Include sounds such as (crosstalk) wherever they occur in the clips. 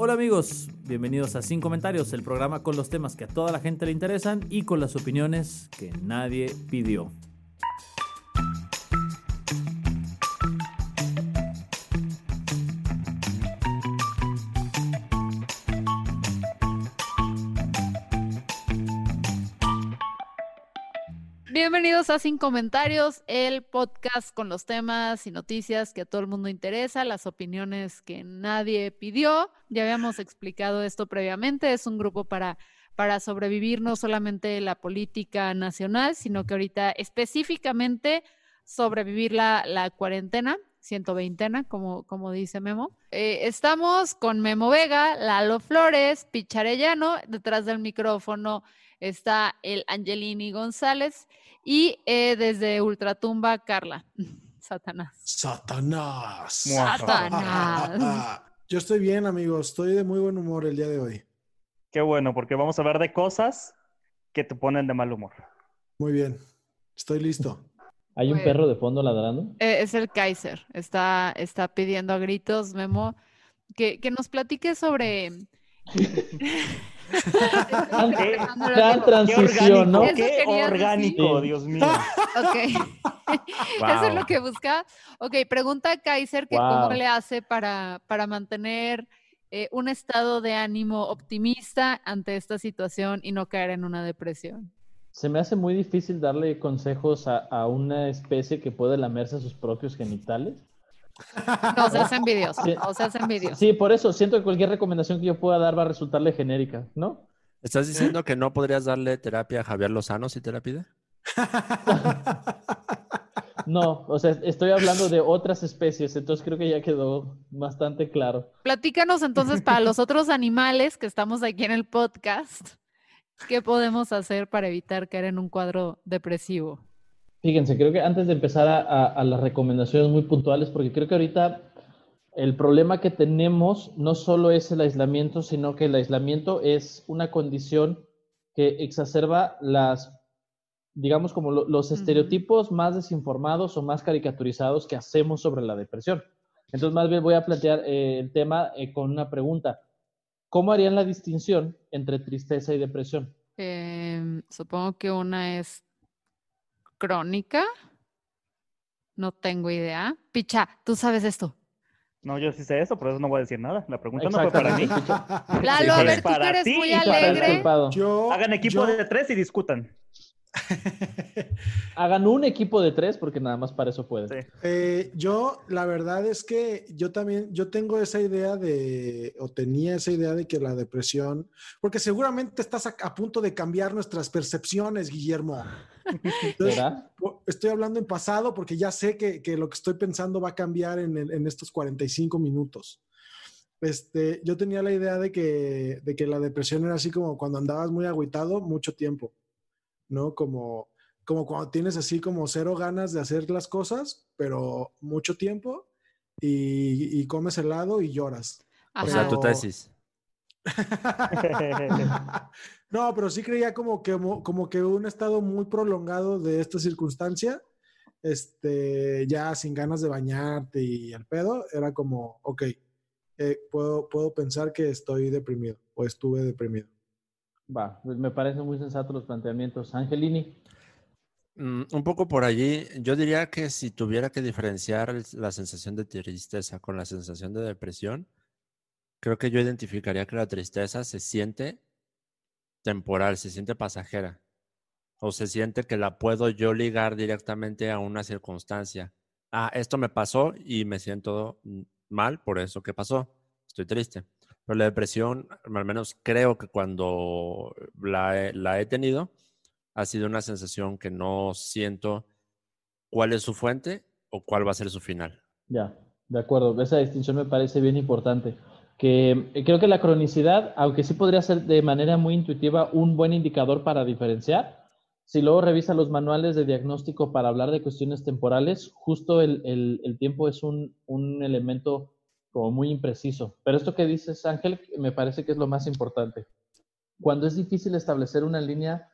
Hola amigos, bienvenidos a Sin Comentarios, el programa con los temas que a toda la gente le interesan y con las opiniones que nadie pidió. Bienvenidos a Sin Comentarios, el podcast con los temas y noticias que a todo el mundo interesa, las opiniones que nadie pidió. Ya habíamos explicado esto previamente, es un grupo para, para sobrevivir no solamente la política nacional, sino que ahorita específicamente sobrevivir la, la cuarentena, 120, como, como dice Memo. Eh, estamos con Memo Vega, Lalo Flores, Picharellano, detrás del micrófono está el Angelini González y eh, desde Ultratumba, Carla. (laughs) Satanás. Satanás. Satanás. Yo estoy bien, amigos. Estoy de muy buen humor el día de hoy. Qué bueno, porque vamos a hablar de cosas que te ponen de mal humor. Muy bien. Estoy listo. ¿Hay un perro de fondo ladrando? Eh, es el Kaiser. Está, está pidiendo a gritos, Memo, que, que nos platique sobre. Qué- Qué transición, ¿no? qué orgánico. Dios mío. Ok. (laughs) Eso es lo que busca. Ok, pregunta a Kaiser que Wow. cómo le hace para, para mantener eh, un estado de ánimo optimista ante esta situación y no caer en una depresión. Se me hace muy difícil darle consejos a, a una especie que puede lamerse sus propios genitales. No (laughs) seas envidioso, Sí. no seas envidioso. Sí, por eso siento que cualquier recomendación que yo pueda dar va a resultarle genérica, ¿no? ¿Estás diciendo que no podrías darle terapia a Javier Lozano si te la pide? (laughs) No, o sea, estoy hablando de otras especies, entonces creo que ya quedó bastante claro. Platícanos entonces para los otros animales que estamos aquí en el podcast, ¿qué podemos hacer para evitar caer en un cuadro depresivo? Fíjense, creo que antes de empezar a, a- a las recomendaciones muy puntuales, porque creo que ahorita el problema que tenemos no solo es el aislamiento, sino que el aislamiento es una condición que exacerba las, digamos, como lo- los Ujú. estereotipos más desinformados o más caricaturizados que hacemos sobre la depresión. Entonces, más bien voy a plantear eh, el tema eh, con una pregunta. ¿Cómo harían la distinción entre tristeza y depresión? Em, supongo que una es crónica. No tengo idea. Picha, tú sabes esto. No, yo sí sé eso, por eso no voy a decir nada. La pregunta no fue para mí. Lalo, a ver, es tú eres ti muy alegre. Yo, Hagan equipo yo- de tres y discutan. (laughs) Hagan un equipo de tres porque nada más para eso pueden. Sí. Eh, yo, la verdad es que yo también, yo tengo esa idea de, o tenía esa idea de que la depresión, porque seguramente estás a, a punto de cambiar nuestras percepciones, Guillermo. Estoy hablando en pasado porque ya sé que, que lo que estoy pensando va a cambiar en, en estos 45 minutos. Este, yo tenía la idea de que, de que la depresión era así como cuando andabas muy agüitado mucho tiempo, ¿no? Como, como cuando tienes así como cero ganas de hacer las cosas, pero mucho tiempo y, y comes helado y lloras. O sea, tu tesis. (laughs) no, pero sí creía como que, como que un estado muy prolongado de esta circunstancia, este, ya sin ganas de bañarte y el pedo, era como, ok, eh, puedo, puedo pensar que estoy deprimido o estuve deprimido. Va, pues me parecen muy sensatos los planteamientos. Angelini, Mm, un poco por allí, yo diría que si tuviera que diferenciar la sensación de tristeza con la sensación de depresión, creo que yo identificaría que la tristeza se siente temporal, se siente pasajera, o se siente que la puedo yo ligar directamente a una circunstancia. Ah, esto me pasó y me siento mal por eso que pasó, estoy triste. Pero la depresión, al menos creo que cuando la he, tenido, ha sido una sensación que no siento cuál es su fuente o cuál va a ser su final. Ya, de acuerdo. Esa distinción me parece bien importante. Que eh, creo que la cronicidad, aunque sí podría ser de manera muy intuitiva un buen indicador para diferenciar, si luego revisa los manuales de diagnóstico para hablar de cuestiones temporales, justo el tiempo es un, un elemento como muy impreciso. Pero esto que dices, Ángel, me parece que es lo más importante. Cuando es difícil establecer una línea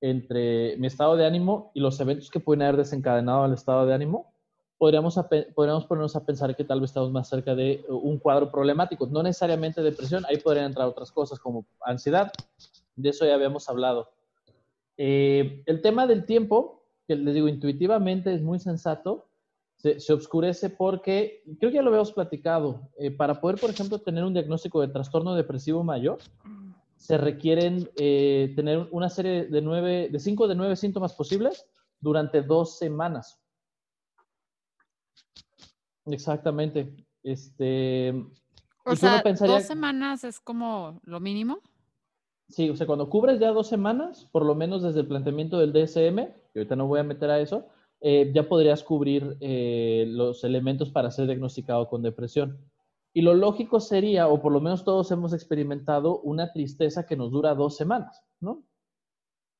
entre mi estado de ánimo y los eventos que pueden haber desencadenado al estado de ánimo, podríamos, podríamos ponernos a pensar que tal vez estamos más cerca de un cuadro problemático. No necesariamente depresión, ahí podrían entrar otras cosas como ansiedad. De eso ya habíamos hablado. Eh, el tema del tiempo, que les digo, intuitivamente es muy sensato, se, se oscurece porque, creo que ya lo habíamos platicado, eh, para poder, por ejemplo, tener un diagnóstico de trastorno depresivo mayor, se requieren eh, tener una serie de nueve, de cinco de nueve síntomas posibles durante dos semanas. Exactamente. Este, O y sea, pensaría- dos semanas es como lo mínimo. Sí, o sea, cuando cubres ya dos semanas, por lo menos desde el planteamiento del DSM, que ahorita no voy a meter a eso, eh, ya podrías cubrir eh, los elementos para ser diagnosticado con depresión. Y lo lógico sería, o por lo menos todos hemos experimentado, una tristeza que nos dura dos semanas, ¿no?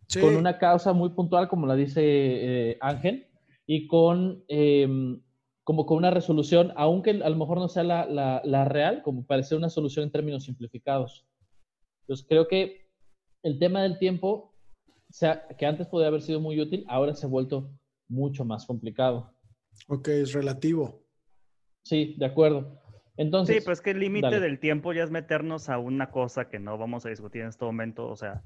Sí. Con una causa muy puntual, como la dice eh, Ángel, y con em, como con una resolución, aunque a lo mejor no sea la, la- la real, como parece una solución en términos simplificados. Entonces creo que el tema del tiempo, o sea, que antes podía haber sido muy útil, ahora se ha vuelto mucho más complicado. Ok, es relativo. Sí, de acuerdo. Entonces, Sí, pues es que el límite del tiempo ya es meternos a una cosa que no vamos a discutir en este momento. O sea,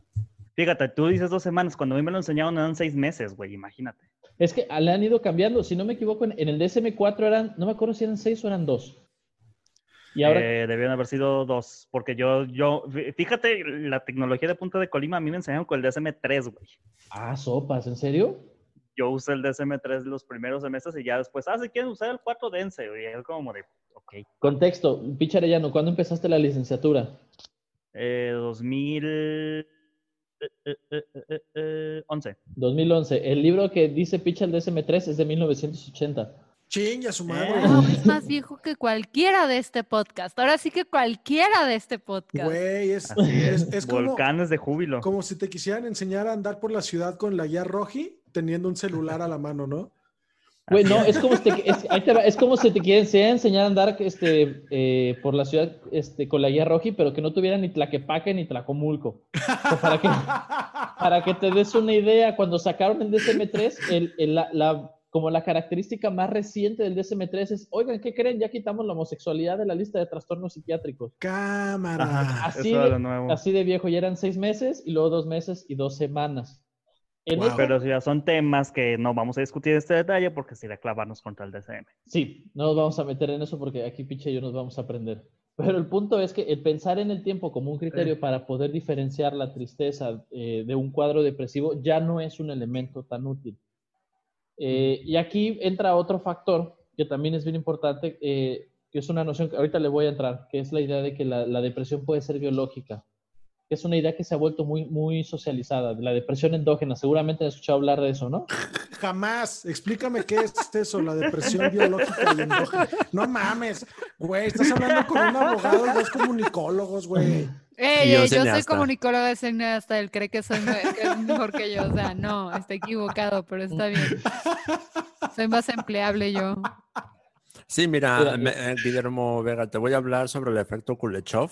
fíjate, tú dices dos semanas, cuando a mí me lo enseñaron eran seis meses, güey, imagínate. es que le han ido cambiando. Si no me equivoco, en, el DSM-4 eran, no me acuerdo si eran seis o eran dos. Y ahora, Eh, debieron haber sido dos, porque yo, yo, fí- fíjate, la tecnología de punta de Colima a mí me enseñaron con el DSM-3, güey. ah, sopas, ¿en serio? Yo usé el DSM-3 los primeros semestres y ya después, ah, si quieren usar el 4, dense, güey. Es como de, ok. Contexto, Picha Arellano, ¿cuándo empezaste la licenciatura? Eh, 2000... eh, eh, eh, eh, eh, 11. 2011. El libro que dice Picha el DSM-3 es de 1980. Chinga su madre. Wow, es más viejo que cualquiera de este podcast. Ahora sí que cualquiera de este podcast. Güey, es, es, es, es como, volcanes de júbilo. como si te quisieran enseñar a andar por la ciudad con la guía roji teniendo un celular a la mano, ¿no? Güey, no, es como, si te, es, ahí te va, es como si te quieren enseñar a enseñar a andar este, eh, por la ciudad este, con la guía roji, pero que no tuviera ni Tlaquepaque ni Tlacomulco. Para, que, para que te des una idea, cuando sacaron el DSM-3, el, el- la, la- como la característica más reciente del DSM-3 es, oigan, ¿qué creen? Ya quitamos la homosexualidad de la lista de trastornos psiquiátricos. Cámara. Ajá. Así Eso de, nuevo. así de viejo, ya eran seis meses y luego dos meses y dos semanas. Wow. Pero ya son temas que no vamos a discutir en este detalle porque sería clavarnos contra el DSM. Sí, no nos vamos a meter en eso porque aquí Piche y yo nos vamos a aprender. Pero el punto es que el pensar en el tiempo como un criterio para poder diferenciar la tristeza eh, de un cuadro depresivo ya no es un elemento tan útil. Eh, y aquí entra otro factor que también es bien importante, eh, que es una noción que ahorita le voy a entrar, que es la idea de que la, la depresión puede ser biológica. Es una idea que se ha vuelto muy, muy socializada, de la depresión endógena. Seguramente han escuchado hablar de eso, ¿no? Jamás. Explícame qué es eso, la depresión biológica y endógena. No mames, güey. Estás hablando con un abogado y dos comunicólogos, güey. Ey, yo ey, yo soy comunicóloga de cineasta, él cree que soy me- que es mejor que yo. O sea, no, está equivocado, pero está bien. Soy más empleable yo. Sí, mira, eh, Guillermo Vega, te voy a hablar sobre el efecto Kuleshov.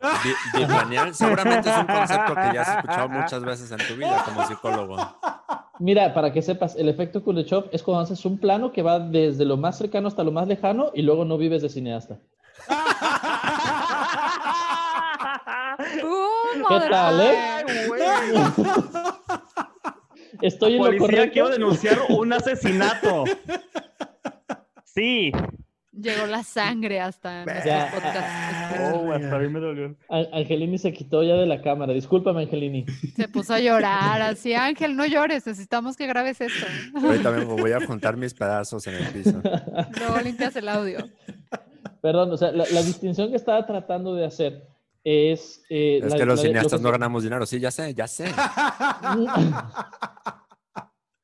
Bi- Biplanial. Seguramente es un concepto que ya has escuchado muchas veces en tu vida como psicólogo. Mira, para que sepas, el efecto Kuleshov es cuando haces un plano que va desde lo más cercano hasta lo más lejano y luego no vives de cineasta. ¿Cómo? ¿Qué tal, eh? Estoy en lo Policía, correcto. quiero denunciar un asesinato. Sí. Llegó la sangre hasta Ya. nuestros podcasts. Oh, hasta a mí me dolió. An- Angelini se quitó ya de la cámara. Discúlpame, Angelini. Se puso a llorar así. Ángel, no llores, necesitamos que grabes esto. Ahorita vengo, voy a juntar mis pedazos en el piso. Luego limpias el audio. Perdón, o sea, la, la distinción que estaba tratando de hacer es... eh, Es la- que los la de- lo cineastas que no ganamos dinero. Sí, ya sé, ya sé. (laughs) (laughs)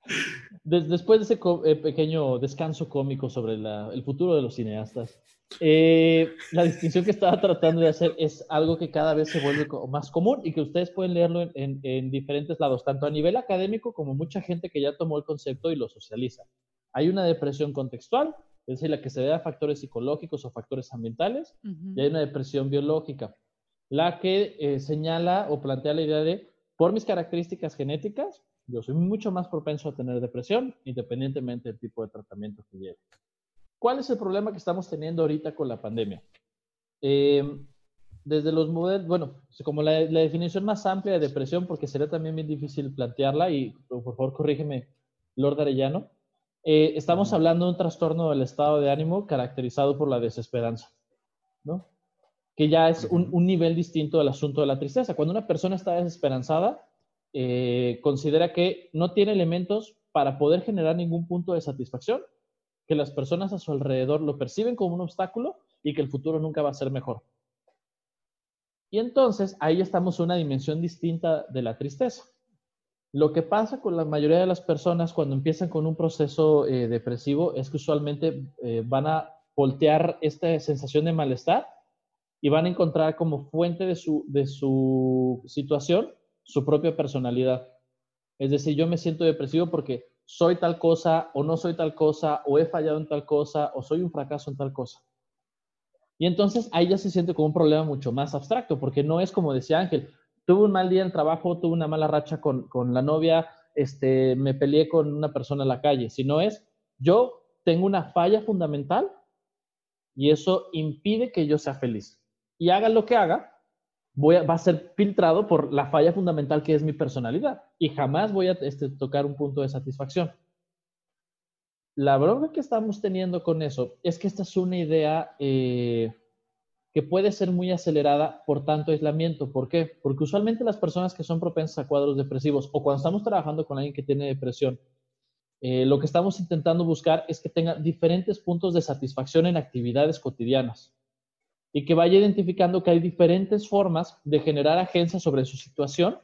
(laughs) des- después de ese eh, pequeño descanso cómico sobre la- el futuro de los cineastas, eh, la distinción que estaba tratando de hacer es algo que cada vez se vuelve más común y que ustedes pueden leerlo en, en- en diferentes lados, tanto a nivel académico como mucha gente que ya tomó el concepto y lo socializa. Hay una depresión contextual, es decir, la que se debe a factores psicológicos o factores ambientales, y hay una depresión biológica, la que eh, señala o plantea la idea de, por mis características genéticas, yo soy mucho más propenso a tener depresión, independientemente del tipo de tratamiento que lleve. ¿Cuál es el problema que estamos teniendo ahorita con la pandemia? Eh, desde los modelos, bueno, como la, la definición más amplia de depresión, porque sería también bien difícil plantearla, y por favor corrígeme, Lord Arellano, eh, estamos hablando de un trastorno del estado de ánimo caracterizado por la desesperanza, ¿no? Que ya es un, un nivel distinto del asunto de la tristeza. Cuando una persona está desesperanzada, eh, considera que no tiene elementos para poder generar ningún punto de satisfacción, que las personas a su alrededor lo perciben como un obstáculo y que el futuro nunca va a ser mejor. Y entonces ahí estamos en una dimensión distinta de la tristeza. Lo que pasa con la mayoría de las personas cuando empiezan con un proceso eh, depresivo es que usualmente eh, van a voltear esta sensación de malestar y van a encontrar como fuente de su, de su situación su propia personalidad. Es decir, yo me siento depresivo porque soy tal cosa o no soy tal cosa o he fallado en tal cosa o soy un fracaso en tal cosa. Y entonces ahí ya se siente como un problema mucho más abstracto porque no es como decía Ángel, tuve un mal día en el trabajo, tuve una mala racha con, con la novia, este, me peleé con una persona en la calle, sino es yo tengo una falla fundamental y eso impide que yo sea feliz. Y haga lo que haga, voy a, va a ser filtrado por la falla fundamental que es mi personalidad y jamás voy a este, tocar un punto de satisfacción. La broma que estamos teniendo con eso es que esta es una idea eh, que puede ser muy acelerada por tanto aislamiento. ¿Por qué? Porque usualmente las personas que son propensas a cuadros depresivos o cuando estamos trabajando con alguien que tiene depresión, eh, lo que estamos intentando buscar es que tenga diferentes puntos de satisfacción en actividades cotidianas y que vaya identificando que hay diferentes formas de generar agencia sobre su situación,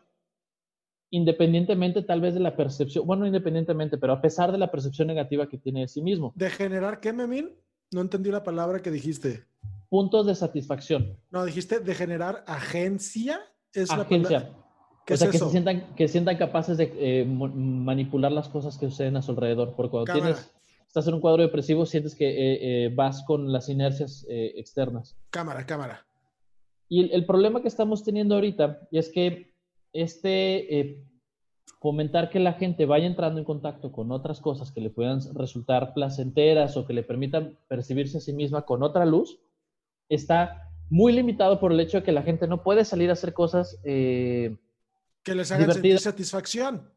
independientemente tal vez de la percepción, bueno, independientemente, pero a pesar de la percepción negativa que tiene de sí mismo. ¿De generar qué, Memín? No entendí la palabra que dijiste. Puntos de satisfacción. No, dijiste de generar agencia. Es la Agencia. palabra- ¿Qué o sea, es que se, sientan, que sientan capaces de eh, manipular las cosas que suceden a su alrededor. Porque cuando Cámara. tienes, estás en un cuadro depresivo, sientes que eh, eh, vas con las inercias eh, externas. Cámara, cámara. Y el, el problema que estamos teniendo ahorita es que este fomentar que la gente vaya entrando en contacto con otras cosas que le puedan resultar placenteras o que le permitan percibirse a sí misma con otra luz, está muy limitado por el hecho de que la gente no puede salir a hacer cosas Que les hagan sentir satisfacción.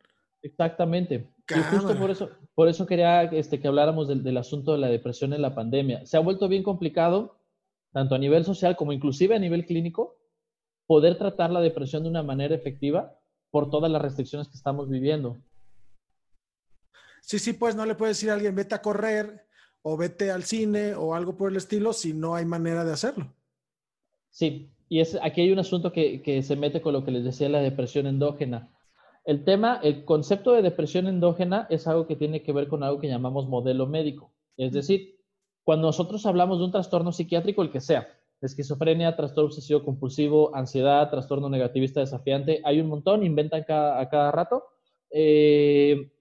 Exactamente. Y justo por eso, por eso quería este, que habláramos del, del asunto de la depresión en la pandemia. Se ha vuelto bien complicado, tanto a nivel social como inclusive a nivel clínico, poder tratar la depresión de una manera efectiva por todas las restricciones que estamos viviendo. Sí, sí, pues no le puedes decir a alguien, vete a correr o vete al cine o algo por el estilo si no hay manera de hacerlo. Sí, y es, aquí hay un asunto que, que se mete con lo que les decía la depresión endógena. El tema, el concepto de depresión endógena es algo que tiene que ver con algo que llamamos modelo médico. Es decir, cuando nosotros hablamos de un trastorno psiquiátrico, el que sea, esquizofrenia, trastorno obsesivo compulsivo, ansiedad, trastorno negativista desafiante, hay un montón, inventan cada, a cada rato. Eh,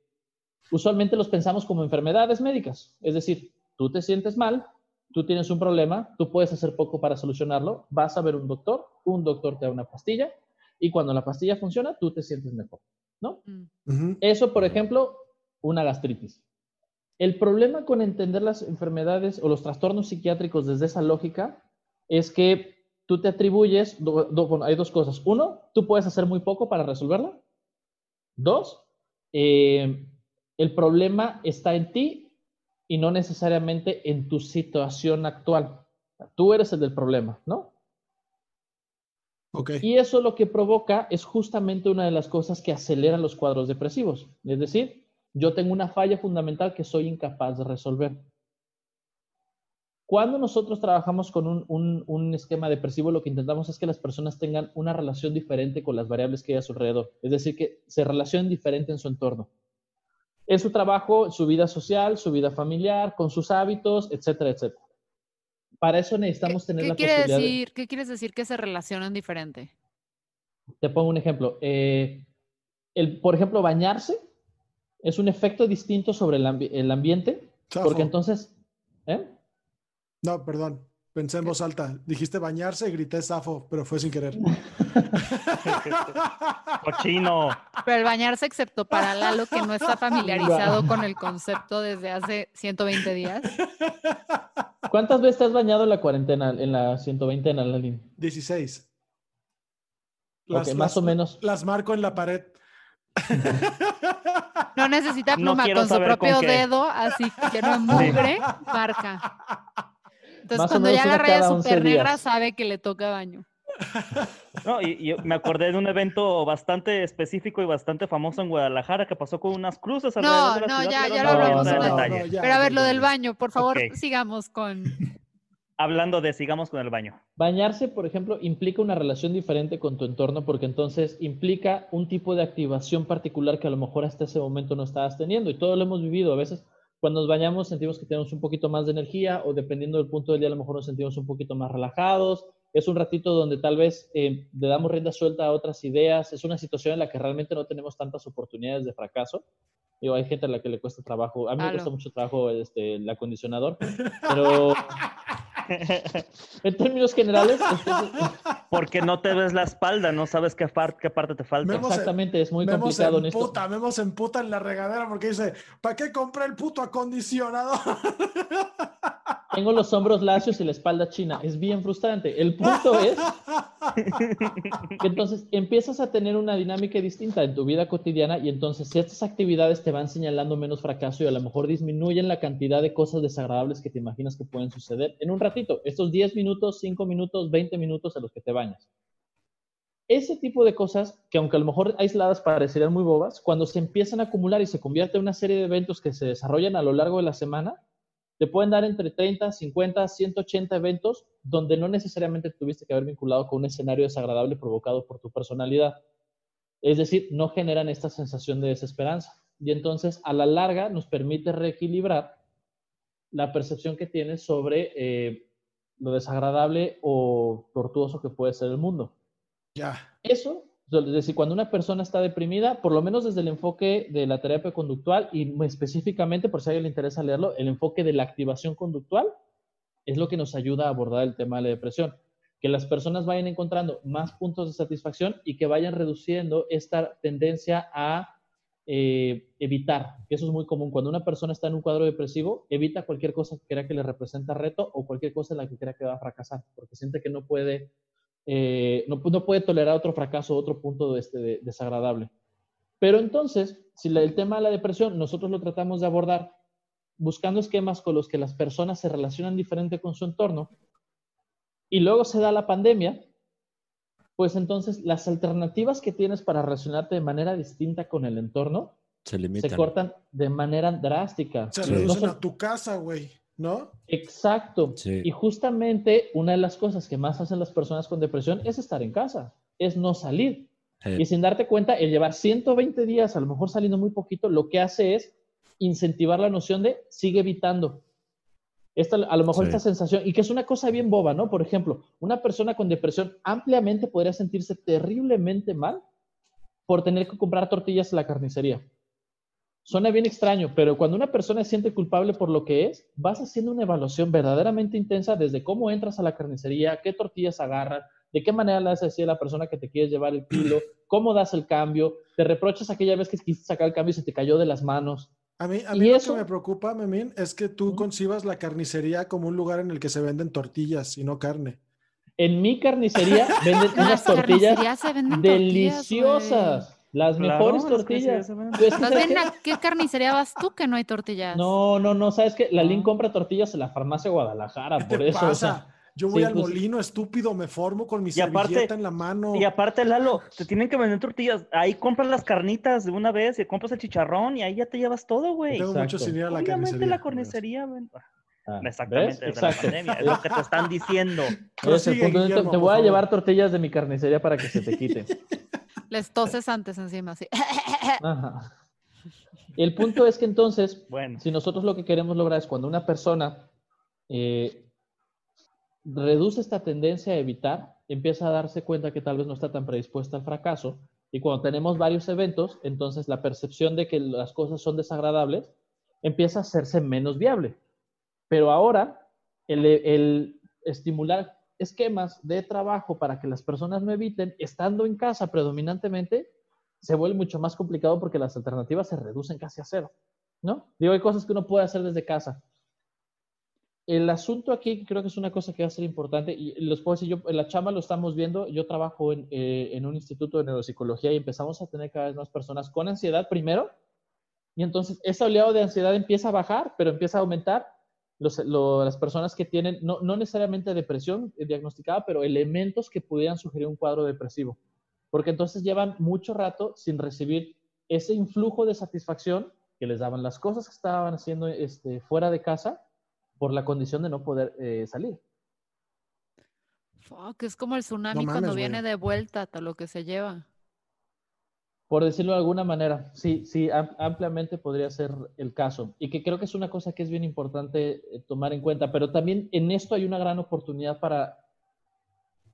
usualmente los pensamos como enfermedades médicas. Es decir, tú te sientes mal, tú tienes un problema, tú puedes hacer poco para solucionarlo, vas a ver un doctor, un doctor te da una pastilla y cuando la pastilla funciona, tú te sientes mejor, ¿no? Mm. Eso, por ejemplo, una gastritis. El problema con entender las enfermedades o los trastornos psiquiátricos desde esa lógica es que tú te atribuyes, do- do- bueno, hay dos cosas. Uno, tú puedes hacer muy poco para resolverla. Dos, eh, el problema está en ti y no necesariamente en tu situación actual. Tú eres el del problema, ¿no? Y eso lo que provoca es justamente una de las cosas que acelera los cuadros depresivos. Es decir, yo tengo una falla fundamental que soy incapaz de resolver. Cuando nosotros trabajamos con un, un- un esquema depresivo, lo que intentamos es que las personas tengan una relación diferente con las variables que hay a su alrededor. Es decir, que se relacionen diferente en su entorno. en su trabajo, su vida social, su vida familiar, con sus hábitos, etcétera, etcétera. Para eso necesitamos tener ¿Qué la quiere posibilidad. de- decir, ¿Qué quieres decir que se relacionan diferente? Te pongo un ejemplo. Eh, el, por ejemplo, bañarse es un efecto distinto sobre el, ambi- el ambiente, porque entonces, ¿eh? No, perdón. Pensé en voz alta. Dijiste bañarse y grité zafo, pero fue sin querer. (laughs) Cochino. Pero el bañarse, excepto para Lalo, que no está (laughs) familiarizado con el concepto desde hace 120 días. (laughs) ¿Cuántas veces te has bañado en la cuarentena, en la 120 en Alalín? 16. Ok, más o menos. Las marco en la pared. (laughs) No necesita pluma con su con propio dedo, así que no mugre, marca. Entonces, Más cuando ya la raya cada es 11 súper negra, sabe que le toca baño. No, y, y me acordé de un evento bastante específico y bastante famoso en Guadalajara que pasó con unas cruces No, alrededor de la no, ciudad, ya- ya lo hablamos, no, no, ya, Pero a ver, lo del baño, por favor, sigamos con... Hablando de sigamos con el baño. Bañarse, por ejemplo, implica una relación diferente con tu entorno porque entonces implica un tipo de activación particular que a lo mejor hasta ese momento no estabas teniendo y todo lo hemos vivido. A veces cuando nos bañamos sentimos que tenemos un poquito más de energía o dependiendo del punto del día a lo mejor nos sentimos un poquito más relajados. Es un ratito donde tal vez eh, le damos rienda suelta a otras ideas. Es una situación en la que realmente no tenemos tantas oportunidades de fracaso. Digo, hay gente a la que le cuesta trabajo. A mí me Claro. cuesta mucho trabajo este, el acondicionador, (laughs) pero (laughs) en términos generales, entonces, Porque no te ves la espalda, no sabes qué, par- qué parte te falta. Exactamente, es muy complicado en esto. emputa, Memo se emputa en la regadera porque dice, ¿para qué compré el puto acondicionador? (laughs) Tengo los hombros lacios y la espalda china. Es bien frustrante. El punto es que entonces empiezas a tener una dinámica distinta en tu vida cotidiana y entonces estas actividades te van señalando menos fracaso y a lo mejor disminuyen la cantidad de cosas desagradables que te imaginas que pueden suceder en un ratito. Estos 10 minutos, 5 minutos, 20 minutos a los que te bañas. Ese tipo de cosas, que aunque a lo mejor aisladas parecerían muy bobas, cuando se empiezan a acumular y se convierte en una serie de eventos que se desarrollan a lo largo de la semana, te pueden dar entre 30, 50, 180 eventos donde no necesariamente tuviste que haber vinculado con un escenario desagradable provocado por tu personalidad. Es decir, no generan esta sensación de desesperanza. Y entonces, a la larga, nos permite reequilibrar la percepción que tienes sobre eh, lo desagradable o tortuoso que puede ser el mundo. ya. Eso, es decir, cuando una persona está deprimida, por lo menos desde el enfoque de la terapia conductual y específicamente, por si a alguien le interesa leerlo, el enfoque de la activación conductual es lo que nos ayuda a abordar el tema de la depresión. Que las personas vayan encontrando más puntos de satisfacción y que vayan reduciendo esta tendencia a eh, evitar, eso es muy común. Cuando una persona está en un cuadro depresivo, evita cualquier cosa que crea que le representa reto o cualquier cosa en la que crea que va a fracasar, porque siente que no puede eh, no, no, puede tolerar otro fracaso, otro punto de este, de, desagradable. Pero entonces, si la, el tema de la depresión nosotros lo tratamos de abordar buscando esquemas con los que las personas se relacionan diferente con su entorno, y luego se da la pandemia, pues entonces las alternativas que tienes para relacionarte de manera distinta con el entorno Se limitan. se cortan de manera drástica. Se reducen No a tu casa, güey, ¿no? Exacto. Sí. Y justamente una de las cosas que más hacen las personas con depresión es estar en casa, es no salir. Eh, Y sin darte cuenta, el llevar 120 días, a lo mejor saliendo muy poquito, lo que hace es incentivar la noción de sigue evitando. Esta, a lo mejor Sí. esta sensación, y que es una cosa bien boba, ¿no? Por ejemplo, una persona con depresión ampliamente podría sentirse terriblemente mal por tener que comprar tortillas en la carnicería. Suena bien extraño, pero cuando una persona se siente culpable por lo que es, vas haciendo una evaluación verdaderamente intensa desde cómo entras a la carnicería, qué tortillas agarran, de qué manera le haces decir a la persona que te quieres llevar el kilo, (clears throat) cómo das el cambio, te reprochas aquella vez que quisiste sacar el cambio y se te cayó de las manos. A mí, a ¿Y mí lo eso? que me preocupa, Memín, es que tú concibas la carnicería como un lugar en el que se venden tortillas y no carne. En mi carnicería venden (laughs) En unas las tortillas venden tortillas, deliciosas, las Claro, mejores tortillas. Pues, güey. Más ¿sabes bien, qué? ¿a qué carnicería vas tú que no hay tortillas? No, no, no, sabes que la Lin No. compra tortillas en la farmacia Guadalajara, ¿Qué por te eso. o sea, pasa? Yo voy sí, al pues- molino estúpido, me formo con mi Y aparte- en la mano. Y aparte, Lalo, te tienen que vender tortillas. Ahí compras las carnitas de una vez y compras el chicharrón y ahí ya te llevas todo, güey. Tengo mucho sin ir a la Obviamente carnicería. la carnicería, ven- ah, Exactamente, ¿ves? desde Exacto. la pandemia. Es lo que te están diciendo. (laughs) Es el punto. Guillermo, te voy a llevar tortillas de mi carnicería para que se te quite. (laughs) Les toses antes encima, así. (laughs) Ajá. El punto es que entonces, Bueno, si nosotros lo que queremos lograr es cuando una persona eh, reduce esta tendencia a evitar, empieza a darse cuenta que tal vez no está tan predispuesta al fracaso, y cuando tenemos varios eventos, entonces la percepción de que las cosas son desagradables empieza a hacerse menos viable. Pero ahora, el, estimular esquemas de trabajo para que las personas no eviten, estando en casa predominantemente, se vuelve mucho más complicado porque las alternativas se reducen casi a cero, ¿no? Digo, hay cosas que uno puede hacer desde casa. El asunto aquí creo que es una cosa que va a ser importante y los puedo decir, yo en la chamba lo estamos viendo, yo trabajo eh, en un instituto de neuropsicología y empezamos a tener cada vez más personas con ansiedad primero y entonces ese oleado de ansiedad empieza a bajar, pero empieza a aumentar los, lo- las personas que tienen, no, no necesariamente depresión eh, diagnosticada, pero elementos que pudieran sugerir un cuadro depresivo. Porque entonces llevan mucho rato sin recibir ese influjo de satisfacción que les daban las cosas que estaban haciendo este, fuera de casa por la condición de no poder eh, salir. Fuck, es como el tsunami mames, cuando güey. viene de vuelta, todo lo que se lleva. Por decirlo de alguna manera, sí, sí, am- ampliamente podría ser el caso. Y que creo que es una cosa que es bien importante eh, tomar en cuenta, pero también en esto hay una gran oportunidad para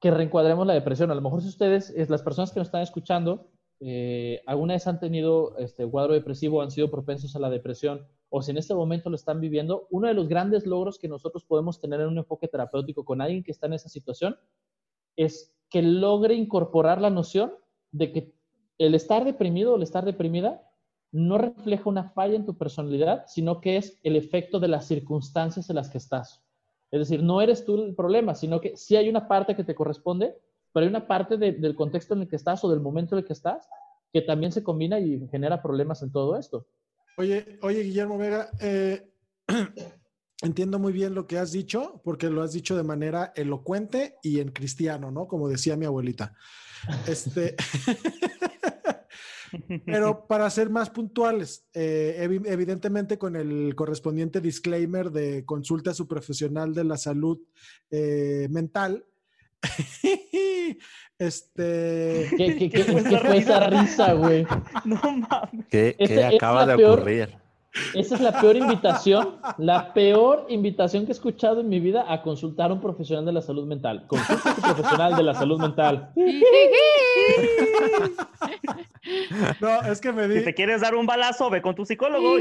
que reencuadremos la depresión. A lo mejor si ustedes, es, las personas que nos están escuchando, eh, alguna vez han tenido este cuadro depresivo, han sido propensos a la depresión, o si en este momento lo están viviendo, uno de los grandes logros que nosotros podemos tener en un enfoque terapéutico con alguien que está en esa situación es que logre incorporar la noción de que el estar deprimido o el estar deprimida no refleja una falla en tu personalidad, sino que es el efecto de las circunstancias en las que estás. Es decir, no eres tú el problema, sino que sí hay una parte que te corresponde, pero hay una parte de- del contexto en el que estás o del momento en el que estás que también se combina y genera problemas en todo esto. Oye, oye, Guillermo Vega, eh, (clears throat) entiendo muy bien lo que has dicho, porque lo has dicho de manera elocuente y en cristiano, ¿no? Como decía mi abuelita. Este, (laughs) pero para ser más puntuales, eh, evi- evidentemente con el correspondiente disclaimer de consulta a su profesional de la salud eh, mental. (laughs) este, ¿Qué, qué- ¿Qué (laughs) qué- fue qué esa fue esa risa? güey? no mames. ¿Qué, acaba de peor- ocurrir? Esa es la peor invitación, la peor invitación que he escuchado en mi vida a consultar a un profesional de la salud mental. Consulta a tu profesional de la salud mental. (laughs) no, es que me Si di, te quieres dar un balazo, ve con tu psicólogo.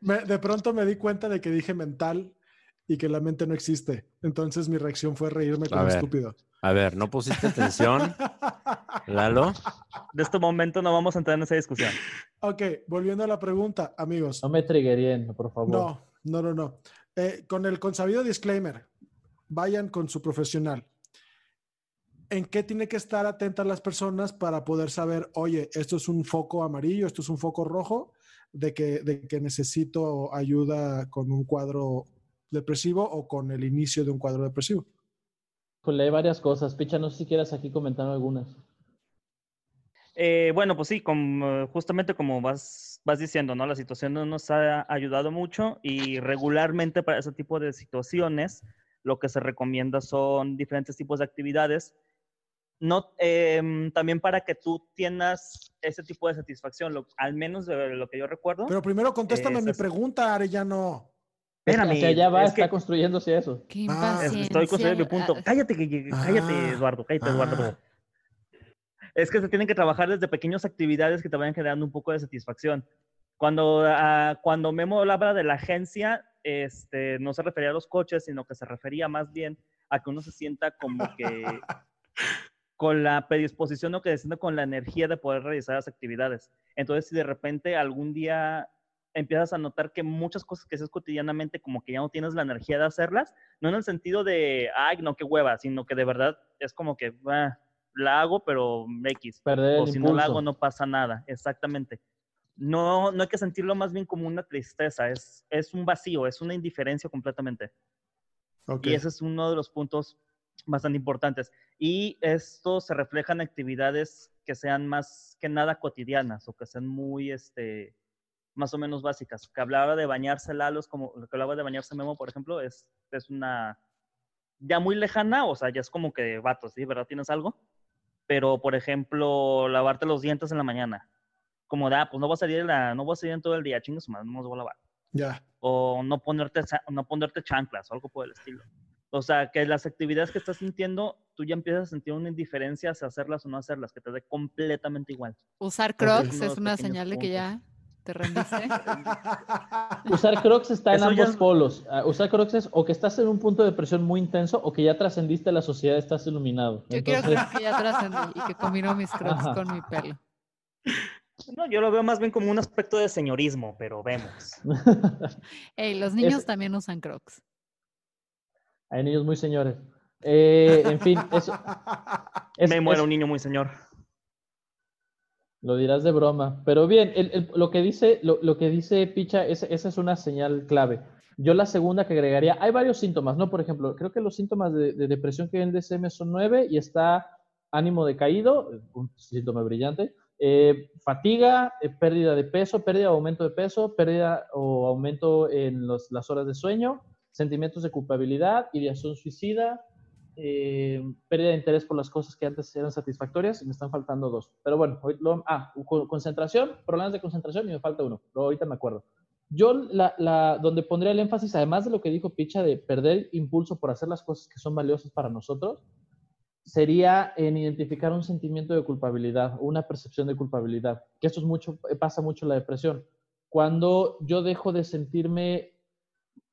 me- de pronto me di cuenta de que dije mental y que la mente no existe. Entonces mi reacción fue reírme como estúpido. A ver, ¿no pusiste atención, Lalo? De este momento no vamos a entrar en esa discusión. ok, volviendo a la pregunta, amigos. No me triggerien, por favor. No, no, no, no. Eh, con el consabido disclaimer, vayan con su profesional. ¿En qué tiene que estar atentas las personas para poder saber, oye, esto es un foco amarillo, esto es un foco rojo, de que, de que necesito ayuda con un cuadro depresivo o con el inicio de un cuadro depresivo? Pues hay varias cosas. Picha, no sé si quieras aquí comentar algunas. Eh, bueno, pues sí, como, justamente como vas, vas diciendo, ¿no? La situación no nos ha ayudado mucho y regularmente para ese tipo de situaciones lo que se recomienda son diferentes tipos de actividades. No, em, también para que tú tengas ese tipo de satisfacción, lo- al menos de lo que yo recuerdo. Pero primero contéstame mi Esas- pregunta, Arellano. Espérame, Hacia allá va, es está que- construyéndose eso. Qué Ah. Estoy construyendo mi punto. Ah, Cállate, que- que- cállate, Ah, Eduardo, cállate, Eduardo. ah. Es que se tienen que trabajar desde pequeñas actividades que te vayan generando un poco de satisfacción. Cuando, ah, cuando Memo hablaba de la agencia, este, no se refería a los coches, sino que se refería más bien a que uno se sienta como que (laughs) con la predisposición o que se sienta con la energía de poder realizar las actividades. Entonces, si de repente algún día empiezas a notar que muchas cosas que haces cotidianamente como que ya no tienes la energía de hacerlas, no en el sentido de, ay, no, qué hueva, sino que de verdad es como que, "Ah, la hago, pero X. Perder O si no la hago, impulso. no pasa nada. Exactamente. No, no hay que sentirlo más bien como una tristeza, es, es un vacío, es una indiferencia completamente. Ok. Y ese es uno de los puntos bastante importantes. Y esto se refleja en actividades que sean más que nada cotidianas o que sean muy, este, más o menos básicas. Que hablaba de bañarse Lalo, es como lo que hablaba de bañarse Memo, por ejemplo, es, es una ya muy lejana, o sea, ya es como que vatos, ¿sí? ¿Verdad? ¿Tienes algo? Pero, por ejemplo, lavarte los dientes en la mañana. como de, ah, pues no voy a salir, la, no voy a salir en todo el día, chingas, no me voy a lavar. Ya. O no ponerte, no ponerte chanclas o algo por el estilo. O sea, que las actividades que estás sintiendo, tú ya empiezas a sentir una indiferencia hacia hacerlas o no hacerlas, que te dé completamente igual. Usar crocs Unos es una señal de que ya te rendiste. (laughs) Usar Crocs está en Eso ambos polos. Ah, Usar Crocs es o que estás en un punto de presión muy intenso o que ya trascendiste la sociedad, estás iluminado. Yo quiero Entonces, creer que ya trascendí y que combinó mis crocs Ajá. con mi pelo. No, yo lo veo más bien como un aspecto de señorismo, pero vemos. (laughs) Ey, los niños Es- también usan crocs. hay niños muy señores. Eh, en fin, eso. es- Me muero es- un niño muy señor. Lo dirás de broma. Pero bien, el- lo, que dice, lo, que dice Picha, es- esa es una señal clave. Yo la segunda que agregaría, hay varios síntomas, ¿no? Por ejemplo, creo que los síntomas de, de depresión que hay en DSM son nueve y está ánimo decaído, un síntoma brillante, eh, fatiga, eh, pérdida de peso, pérdida o aumento de peso, pérdida o aumento en los- las horas de sueño, sentimientos de culpabilidad, ideación suicida, eh, pérdida de interés por las cosas que antes eran satisfactorias y me están faltando dos. Pero bueno, lo- ah, co- concentración, problemas de concentración y me falta uno, ahorita me acuerdo. Yo donde pondría el énfasis, además de lo que dijo Picha de perder impulso por hacer las cosas que son valiosas para nosotros, sería en identificar un sentimiento de culpabilidad una percepción de culpabilidad, que esto es mucho, pasa mucho en la depresión. Cuando yo dejo de sentirme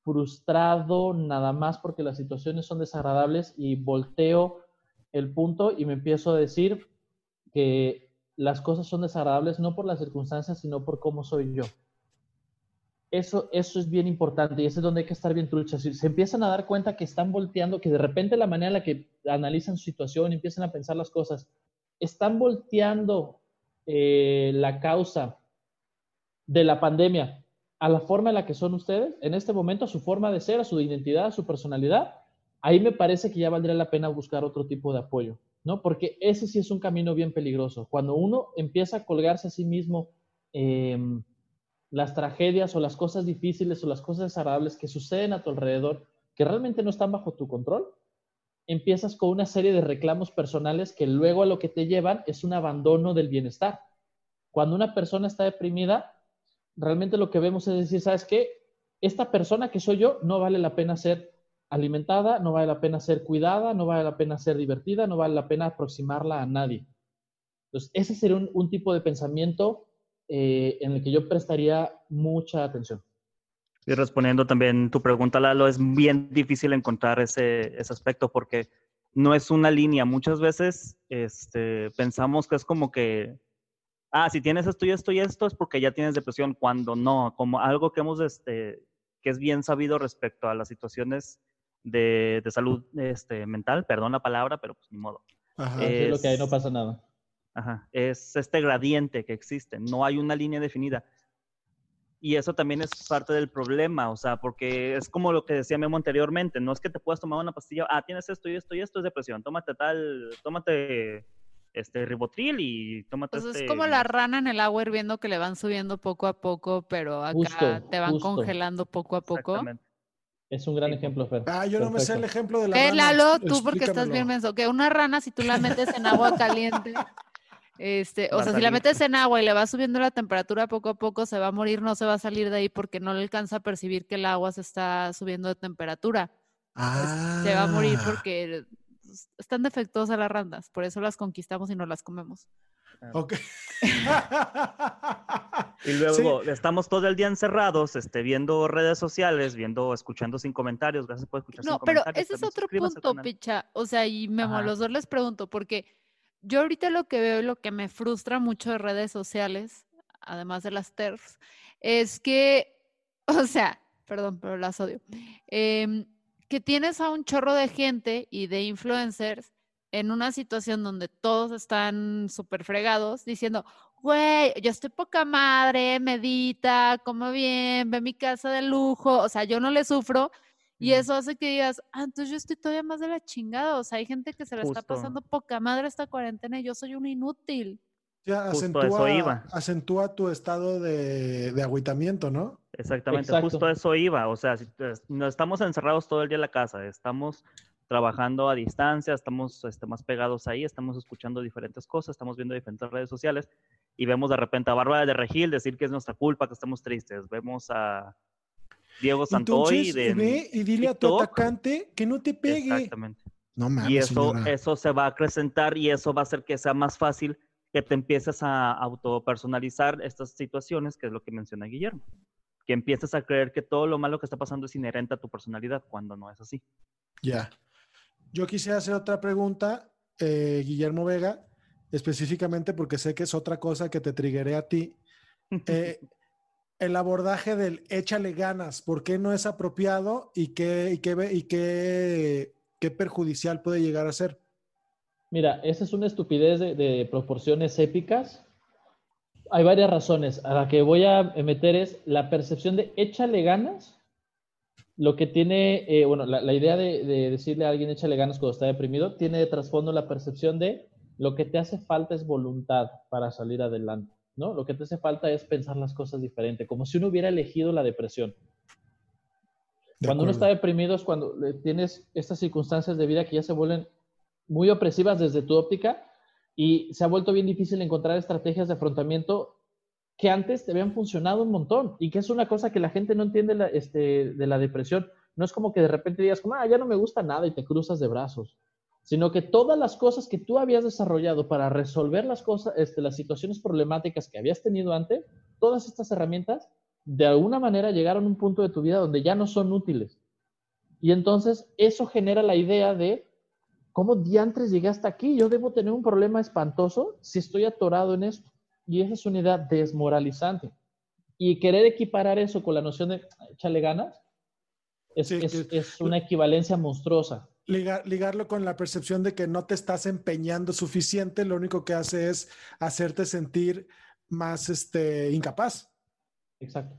frustrado nada más porque las situaciones son desagradables y volteo el punto y me empiezo a decir que las cosas son desagradables no por las circunstancias, sino por cómo soy yo. Eso, eso es bien importante y ese es donde hay que estar bien truchas. Si se empiezan a dar cuenta que están volteando, que de repente la manera en la que analizan su situación empiezan a pensar las cosas, están volteando eh, la causa de la pandemia a la forma en la que son ustedes, en este momento, a su forma de ser, a su identidad, a su personalidad, ahí me parece que ya valdría la pena buscar otro tipo de apoyo, ¿no? Porque ese sí es un camino bien peligroso. Cuando uno empieza a colgarse a sí mismo eh, las tragedias o las cosas difíciles o las cosas desagradables que suceden a tu alrededor, que realmente no están bajo tu control, empiezas con una serie de reclamos personales que luego a lo que te llevan es un abandono del bienestar. Cuando una persona está deprimida, realmente lo que vemos es decir, ¿sabes qué? Esta persona que soy yo no vale la pena ser alimentada, no vale la pena ser cuidada, no vale la pena ser divertida, no vale la pena aproximarla a nadie. Entonces, ese sería un, un tipo de pensamiento eh, en el que yo prestaría mucha atención. Y respondiendo también tu pregunta, Lalo, es bien difícil encontrar ese, ese aspecto porque no es una línea. Muchas veces este, pensamos que es como que, ah, si tienes esto y esto y esto es porque ya tienes depresión, cuando no, como algo que hemos, este, que es bien sabido respecto a las situaciones de, de salud este, mental, perdón la palabra, pero pues ni modo. Ajá. Eh, Es lo que hay, no Es- pasa nada. Ajá, es este gradiente que existe, no hay una línea definida. Y eso también es parte del problema, o sea, porque es como lo que decía Memo anteriormente, no es que te puedas tomar una pastilla, ah, tienes esto y esto y esto es depresión, tómate tal, tómate este ribotril y tómate Pues este... es como la rana en el agua hirviendo que le van subiendo poco a poco, pero acá Justo, te van justo. congelando poco a poco. Exactamente. Es un gran Sí. ejemplo, Fer. Ah, yo no me sé el ejemplo de la Eh, rana. Lalo, tú porque estás bien menso, que una rana si tú la metes en agua (laughs) caliente, este, o Va sea, si la metes en agua y le vas subiendo la temperatura poco a poco, se va a morir, no se va a salir de ahí porque no le alcanza a percibir que el agua se está subiendo de temperatura. Ah. Se va a morir porque pues, están defectuosas las ranas, por eso las conquistamos y no las comemos. Ok. (laughs) Y luego estamos todo el día encerrados, este, viendo redes sociales, viendo, escuchando sin comentarios, gracias por escuchar No, sin pero comentarios. ese es otro punto. Picha. O sea, y Memo, los dos les pregunto, porque yo ahorita lo que veo y lo que me frustra mucho de redes sociales, además de las TERFs, es que, (laughs) o sea, perdón, pero las odio, em, que tienes a un chorro de gente y de influencers en una situación donde todos están súper fregados diciendo, güey, yo estoy poca madre, medita, como bien, ve mi casa de lujo, o sea, yo no le sufro. Y eso hace que digas, ah, entonces yo estoy todavía más de la chingada. O sea, hay gente que se la está pasando poca madre esta cuarentena y yo soy un inútil. Ya Justo a eso acentúa, iba. acentúa tu estado de, de agüitamiento, ¿no? Exactamente, Exacto. justo eso iba. O sea, si no estamos encerrados todo el día en la casa, estamos trabajando a distancia, estamos este, más pegados ahí, estamos escuchando diferentes cosas, estamos viendo diferentes redes sociales. y vemos de repente a Bárbara de Regil decir que es nuestra culpa, que estamos tristes. Vemos a Diego Santoy Entonces, de ve y dile a tu TikTok. atacante que no te pegue. Exactamente. No mames, Y eso, señora. eso se va a acrecentar y eso va a hacer que sea más fácil que te empieces a autopersonalizar estas situaciones, que es lo que menciona Guillermo. Que empieces a creer que todo lo malo que está pasando es inherente a tu personalidad, cuando no es así. Ya. Yo quisiera hacer otra pregunta, eh, Guillermo Vega, específicamente porque sé que es otra cosa que te triggeré a ti. Eh, (laughs) el abordaje del échale ganas, ¿por qué no es apropiado y qué, y qué, y qué, qué perjudicial puede llegar a ser? Mira, esa es una estupidez de, de proporciones épicas. Hay varias razones. A la que voy a meter es la percepción de échale ganas. Lo que tiene, eh, bueno, la, la idea de, de decirle a alguien échale ganas cuando está deprimido, tiene de trasfondo la percepción de lo que te hace falta es voluntad para salir adelante, ¿no? Lo que te hace falta es pensar las cosas diferente, como si uno hubiera elegido la depresión. De Cuando uno está deprimido es cuando le- tienes estas circunstancias de vida que ya se vuelven muy opresivas desde tu óptica y se ha vuelto bien difícil encontrar estrategias de afrontamiento que antes te habían funcionado un montón y que es una cosa que la gente no entiende este, de la depresión. No es como que de repente digas, como, ah, ya no me gusta nada y te cruzas de brazos, sino que todas las cosas que tú habías desarrollado para resolver las cosas, este, las situaciones problemáticas que habías tenido antes, todas estas herramientas de alguna manera llegaron a un punto de tu vida donde ya no son útiles. Y entonces eso genera la idea de cómo diantres llegué hasta aquí. Yo debo tener un problema espantoso si estoy atorado en esto. Y esa es una idea desmoralizante. Y querer equiparar eso con la noción de échale ganas es, Sí, es- que- es una equivalencia monstruosa. Ligar- ligarlo con la percepción de que no te estás empeñando suficiente, lo único que hace es hacerte sentir más este, incapaz. Exacto.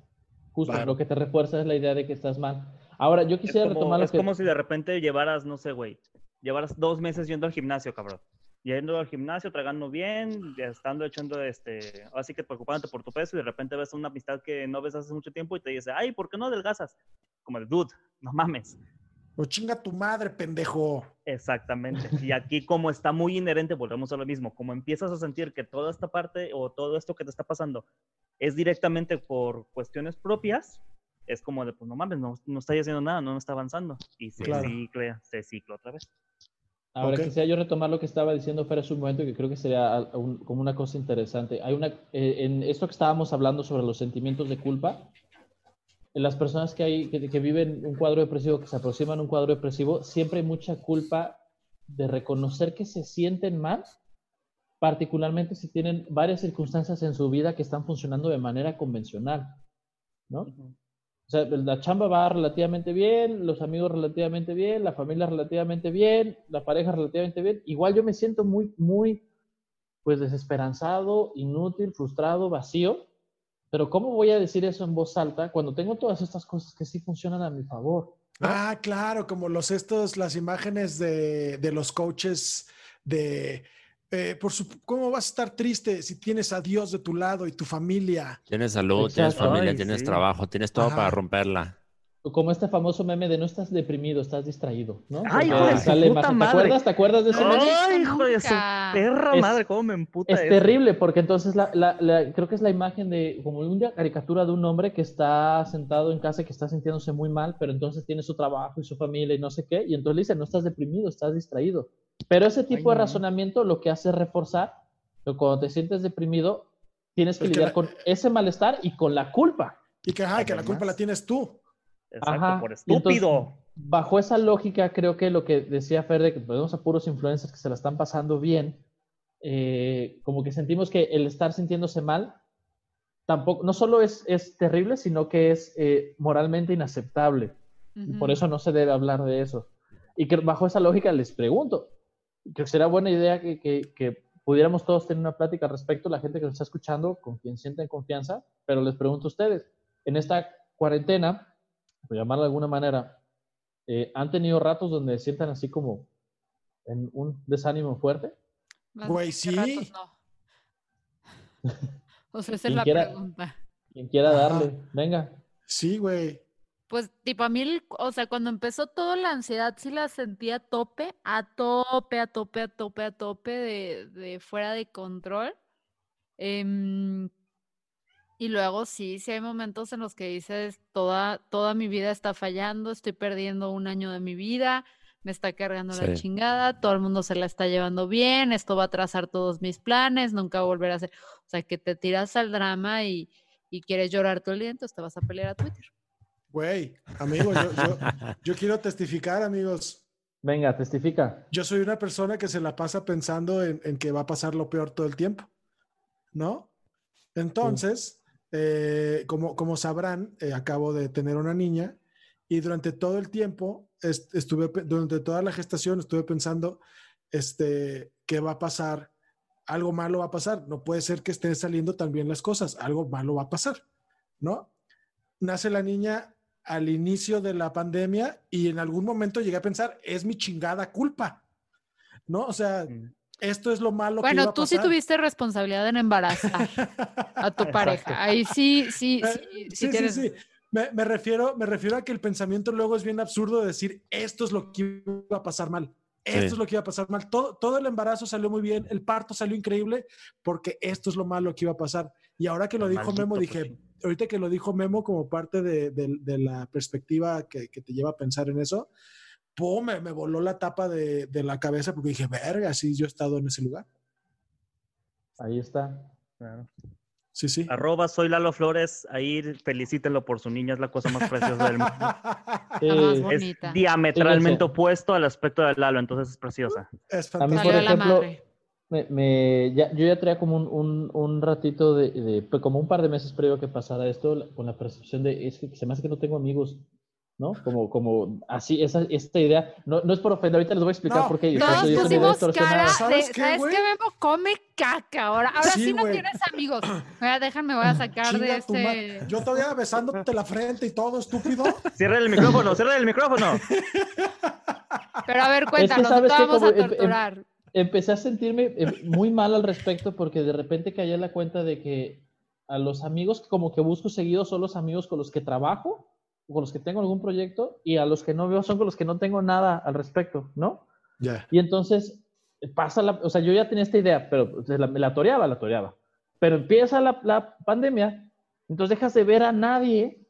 Justo Claro. lo que te refuerza es la idea de que estás mal. Ahora, yo Es quisiera como, retomar lo es que... como si de repente llevaras, no sé, güey, llevaras dos meses yendo al gimnasio, cabrón. Yendo al gimnasio, tragando bien, estando echando, este, así que preocupándote por tu peso y de repente ves una amistad que no ves hace mucho tiempo y te dice, ay, ¿por qué no adelgazas? Como el dude, no mames. O chinga tu madre, pendejo. Exactamente. Y aquí como está muy inherente, volvemos a lo mismo, como empiezas a sentir que toda esta parte o todo esto que te está pasando es directamente por cuestiones propias, es como de, pues no mames, no, no estoy haciendo nada, no, no está avanzando. Y se Claro. cicla, se cicla otra vez. Ahora Ok. quisiera yo retomar lo que estaba diciendo Fer hace un momento que creo que sería un- como una cosa interesante. Hay una, eh, en esto que estábamos hablando sobre los sentimientos de culpa, en las personas que, hay, que, que viven un cuadro depresivo, que se aproximan a un cuadro depresivo, siempre hay mucha culpa de reconocer que se sienten mal, particularmente si tienen varias circunstancias en su vida que están funcionando de manera convencional, ¿no? O sea, la chamba va relativamente bien, los amigos relativamente bien, la familia relativamente bien, la pareja relativamente bien. Igual yo me siento muy, muy, pues desesperanzado, inútil, frustrado, vacío. Pero ¿cómo voy a decir eso en voz alta cuando tengo todas estas cosas que sí funcionan a mi favor? Ah, claro, como los estos, las imágenes de, de los coaches de eh, por su, ¿cómo vas a estar triste si tienes a Dios de tu lado y tu familia? Tienes salud, tienes familia, Ay, tienes sí. trabajo, tienes todo Ajá. para romperla. Como este famoso meme de no estás deprimido, estás distraído, ¿no? Ay, hijo de su puta imagen. ¿Te madre. acuerdas? ¿Te acuerdas de ese meme? Ay, hijo de su perra Es- madre, cómo me emputa Es eso. terrible porque entonces la, la- la- creo que es la imagen de como una caricatura de un hombre que está sentado en casa, que está sintiéndose muy mal, pero entonces tiene su trabajo y su familia y no sé qué, y entonces le dice, no estás deprimido, estás distraído. Pero ese tipo Ay, de no. razonamiento lo que hace es reforzar que cuando te sientes deprimido, tienes que Es que lidiar la- con ese malestar y con la culpa. Y que, ay, que la culpa la tienes tú. Exacto, Ajá, por entonces- estúpido. Bajo esa lógica, creo que lo que decía Fer de que tenemos a puros influencers que se la están pasando bien, eh, como que sentimos que el estar sintiéndose mal tampoco, no solo es, es terrible, sino que es eh, moralmente inaceptable. Y por eso no se debe hablar de eso. Y que bajo esa lógica les pregunto, que será buena idea que, que- que pudiéramos todos tener una plática al respecto, la gente que nos está escuchando, con quien sienten confianza, pero les pregunto a ustedes, en esta cuarentena, por llamarla de alguna manera, eh, ¿han tenido ratos donde sientan así como en un desánimo fuerte? Güey, sí. ratos, no. (laughs) O sea, esa es la quiera- pregunta. Quien quiera Ajá. darle, venga. Sí, güey. Pues, tipo, a mí, o sea, cuando empezó toda la ansiedad, sí la sentía a tope, a tope, a tope, a tope, a tope, de, de fuera de control. Em, y luego sí, sí hay momentos en los que dices, toda, toda mi vida está fallando, estoy perdiendo un año de mi vida, me está cargando la chingada, todo el mundo se la está llevando bien, esto va a trazar todos mis planes, nunca volver a hacer. O sea, que te tiras al drama y, y quieres llorar todo el día, entonces te vas a pelear a Twitter. Güey, amigos, yo, yo- yo quiero testificar, amigos. Venga, testifica. Yo soy una persona que se la pasa pensando en, en que va a pasar lo peor todo el tiempo, ¿no? Entonces, eh, como, como sabrán, eh, acabo de tener una niña y durante todo el tiempo, est- estuve, durante toda la gestación, estuve pensando, este, ¿qué va a pasar? Algo malo va a pasar. No puede ser que estén saliendo tan bien las cosas. Algo malo va a pasar, ¿no? Nace la niña al inicio de la pandemia y en algún momento llegué a pensar, es mi chingada culpa, ¿no? O sea, Mm. esto es lo malo que iba Bueno, a tú sí tuviste responsabilidad en embarazar (laughs) a tu pareja. Ahí sí, sí, Eh, sí, sí, sí, sí, tienes- sí. Me, me refiero, me refiero a que el pensamiento luego es bien absurdo de decir, esto es lo que iba a pasar mal. Esto Sí. es lo que iba a pasar mal. Todo, todo el embarazo salió muy bien, el parto salió increíble, porque esto es lo malo que iba a pasar. Y ahora que lo El dijo Memo, dije, ahorita que lo dijo Memo como parte de, de- de la perspectiva que, que te lleva a pensar en eso, ¡pum! Me, me voló la tapa de, de la cabeza porque dije, verga, sí, yo he estado en ese lugar. Ahí está. Claro. Sí, sí. Arroba soy Lalo Flores, ahí felicítenlo por su niña, es la cosa más preciosa del mundo. (laughs) Es bonita. diametralmente opuesto al aspecto de Lalo, entonces es preciosa. es A mí, fantástico. por Salió ejemplo, me, me- ya- yo ya traía como un, un- un ratito de, de- pues, como un par de meses previo a que pasara esto, con la percepción de, es que se me hace que no tengo amigos, ¿no? Como, como así, esa, esta idea, no, no es por ofender, ahorita les voy a explicar No, por qué. Todos Yo pusimos distorsionada. cara de, ¿Sabes ¿sabes qué, qué, güey? Memo? Come caca ahora. Ahora sí, Sí, no tienes amigos. (clears throat) Mira, déjame, voy a sacar de Chinga este... Yo todavía besándote (laughs) la frente y todo, estúpido. Cierra el micrófono, cierra el micrófono. Pero a ver, cuéntanos, ¿sabes no te qué? vamos a em- em- torturar. empecé a sentirme eh, muy mal al respecto porque de repente caí en la cuenta de que a los amigos que como que busco seguido son los amigos con los que trabajo con los que tengo algún proyecto y a los que no veo son con los que no tengo nada al respecto, ¿no? Ya. Y entonces pasa la, o sea, yo ya tenía esta idea, pero pues, la- me la toreaba, la toreaba. Pero empieza la, la pandemia, entonces dejas de ver a nadie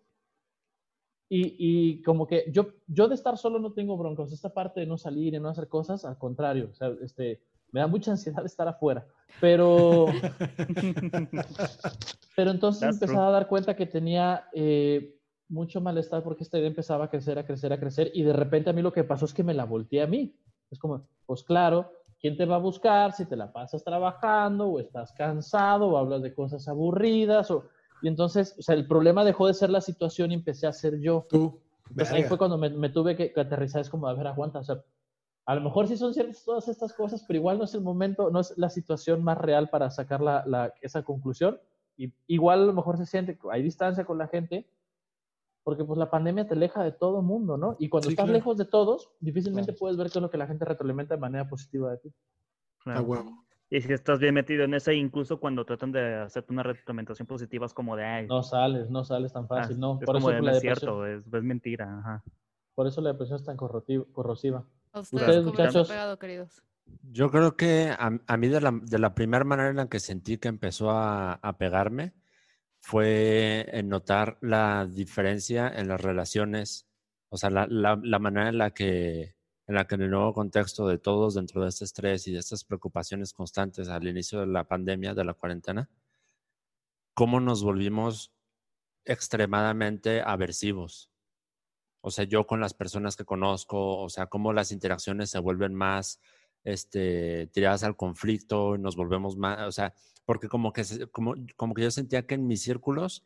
y, y como que yo, yo de estar solo no tengo broncos. Esta parte de no salir y no hacer cosas, al contrario, o sea, este, me da mucha ansiedad estar afuera. Pero, (laughs) pero entonces That's empezaba a dar cuenta que tenía eh, mucho malestar porque esta idea empezaba a crecer, a crecer, a crecer. Y de repente a mí lo que pasó es que me la volteé a mí. Es como, pues claro, ¿quién te va a buscar si te la pasas trabajando o estás cansado o hablas de cosas aburridas? O... Y entonces, o sea, el problema dejó de ser la situación y empecé a ser yo. Tú. Entonces ahí fue cuando me, me tuve que, que aterrizar, es como, a ver, aguanta, o sea, a lo mejor sí son ciertas todas estas cosas, pero igual no es el momento, no es la situación más real para sacar la, la- esa conclusión. Y igual a lo mejor se siente, hay distancia con la gente, porque pues la pandemia te aleja de todo mundo, ¿no? Y cuando Sí, estás claro. lejos de todos, difícilmente Claro. puedes ver qué es lo que la gente retroalimenta de manera positiva de ti. A Claro. huevo. Y si estás bien metido en ese, incluso cuando tratan de hacerte una retroalimentación positiva, es como de, ay, No sales, no sales tan ah, fácil, no. es Por como eso de, la no es depresión, cierto, es, es mentira. Ajá. por eso la depresión es tan corrosiva. ¿A Ustedes, ustedes muchachos. pegado, queridos? Yo creo que a, a mí de la, de la primera manera en la que sentí que empezó a, a pegarme fue notar la diferencia en las relaciones, o sea, la manera en la que en la que en el nuevo contexto de todos dentro de este estrés y de estas preocupaciones constantes al inicio de la pandemia, de la cuarentena, cómo nos volvimos extremadamente aversivos. O sea, yo con las personas que conozco, o sea, cómo las interacciones se vuelven más este, tiradas al conflicto nos volvemos más, o sea, porque como que, como, como que yo sentía que en mis círculos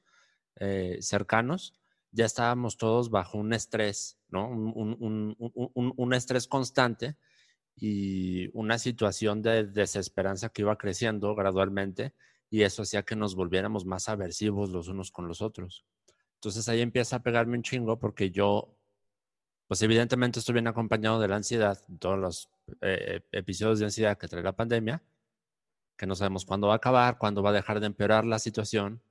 eh, cercanos ya estábamos todos bajo un estrés, ¿no? Un- un- un- un estrés constante y una situación de desesperanza que iba creciendo gradualmente y eso hacía que nos volviéramos más aversivos los unos con los otros. Entonces ahí empieza a pegarme un chingo porque yo, pues evidentemente estoy bien acompañado de la ansiedad, todos los eh, episodios de ansiedad que trae la pandemia, que no sabemos cuándo va a acabar, cuándo va a dejar de empeorar la situación.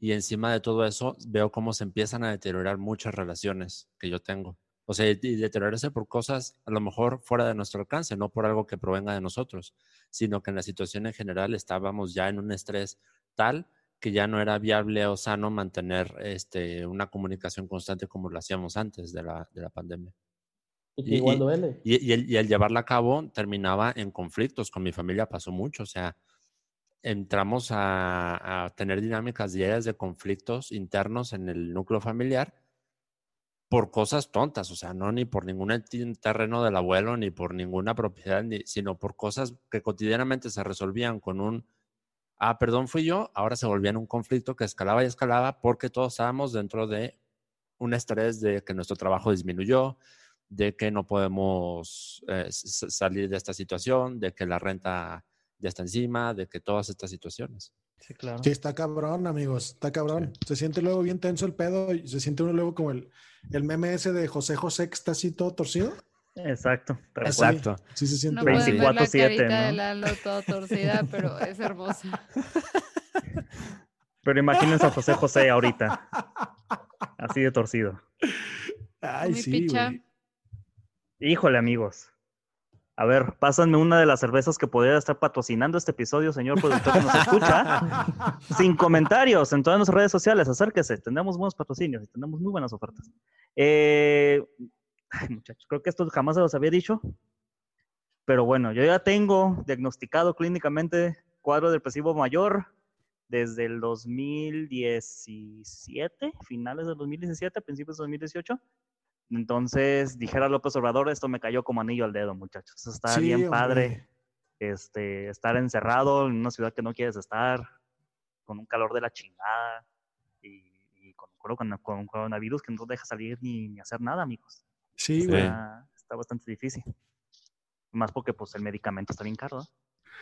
Y encima de todo eso, veo cómo se empiezan a deteriorar muchas relaciones que yo tengo. O sea, y deteriorarse por cosas a lo mejor fuera de nuestro alcance, no por algo que provenga de nosotros, sino que en la situación en general estábamos ya en un estrés tal que ya no era viable o sano mantener este, una comunicación constante como lo hacíamos antes de la, de la pandemia. Y que igual duele. Y, y, el, y, el, llevarla a cabo terminaba en conflictos. Con mi familia pasó mucho. O sea, entramos a, a tener dinámicas diarias de conflictos internos en el núcleo familiar por cosas tontas, o sea, no ni por ningún terreno del abuelo, ni por ninguna propiedad, ni, sino por cosas que cotidianamente se resolvían con un, ah, perdón, fui yo, ahora se volvían un conflicto que escalaba y escalaba porque todos estábamos dentro de un estrés de que nuestro trabajo disminuyó, de que no podemos eh, salir de esta situación, de que la renta ya está encima, de que todas estas situaciones. Sí, claro. Sí, está cabrón, amigos, está cabrón. Sí. Se siente luego bien tenso el pedo y se siente uno luego como el, el meme ese de José José que está así todo torcido. Exacto, exacto. Sí se siente. No 24-7, ¿no? de Lalo todo torcida, pero es hermosa. (laughs) Pero imagínense a José José ahorita. Así de torcido. Ay, Mi sí, picha. Híjole, amigos. A ver, pásenme una de las cervezas que podría estar patrocinando este episodio, señor productor que nos escucha. (laughs) Sin comentarios en todas nuestras redes sociales, acérquese. Tenemos buenos patrocinios y tenemos muy buenas ofertas. Eh, ay, muchachos, creo que esto jamás se los había dicho. Pero bueno, yo ya tengo diagnosticado clínicamente cuadro depresivo mayor desde el 2017, finales del 2017, principios del 2018. Entonces, dijera López Obrador, esto me cayó como anillo al dedo, muchachos. Está sí, bien padre. Este, estar encerrado en una ciudad que no quieres estar, con un calor de la chingada y, y con, con, con, un coronavirus que no deja salir ni, ni hacer nada, amigos. Sí, güey. Está, está, bastante difícil. Más porque, pues, el medicamento está bien caro. ¿no?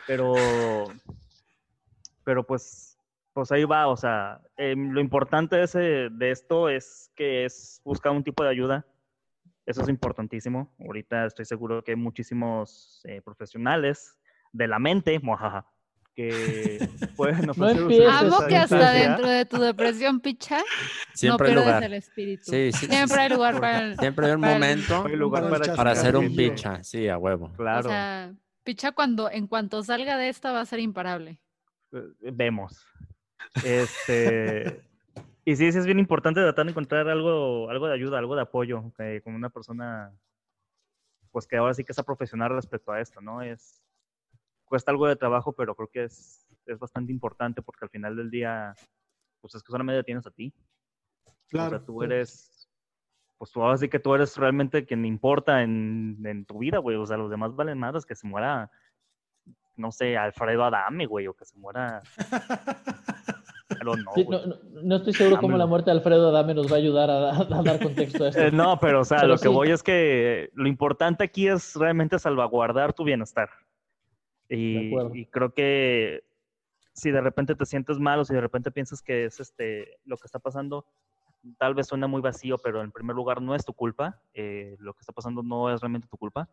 Pero, pero pues, pues ahí va. O sea, eh, lo importante de, ese, de esto es que es buscar un tipo de ayuda eso es importantísimo. Ahorita estoy seguro que hay muchísimos eh, profesionales de la mente, mojaja, que (laughs) pueden ofrecer no Amo que hasta dentro de tu depresión, picha, siempre no hay lugar. el espíritu. Sí, sí, siempre hay lugar para el, Siempre hay un para el- momento Hay lugar Para para, el para hacer un picha. Sí, a huevo. Claro, O sea, picha cuando, en cuanto salga de esta va a ser imparable. eh, vemos. Este, y sí, sí es bien importante tratar de encontrar algo, algo de ayuda, algo de apoyo eh, con una persona, pues que ahora sí que está profesional respecto a esto, ¿no? Es, cuesta algo de trabajo, pero creo que es, es bastante importante porque al final del día, pues es que solamente tienes a ti. Claro. O sea, tú eres, pues tú ahora sí que tú eres realmente quien importa en, en tu vida, güey. O sea, los demás valen más que se muera, no sé, Alfredo Adame, güey, o que se muera. (laughs) Pero no, Sí, no, no- no estoy seguro cómo la muerte de Alfredo Adame nos va a ayudar a, a dar contexto a esto. Eh, no, pero o sea, Pero lo que voy es que lo importante aquí es realmente salvaguardar tu bienestar. Y creo que si de repente te sientes mal o si de repente piensas que es este lo que está pasando, tal vez suena muy vacío, pero en primer lugar no es tu culpa. eh, lo que está pasando no es realmente tu culpa.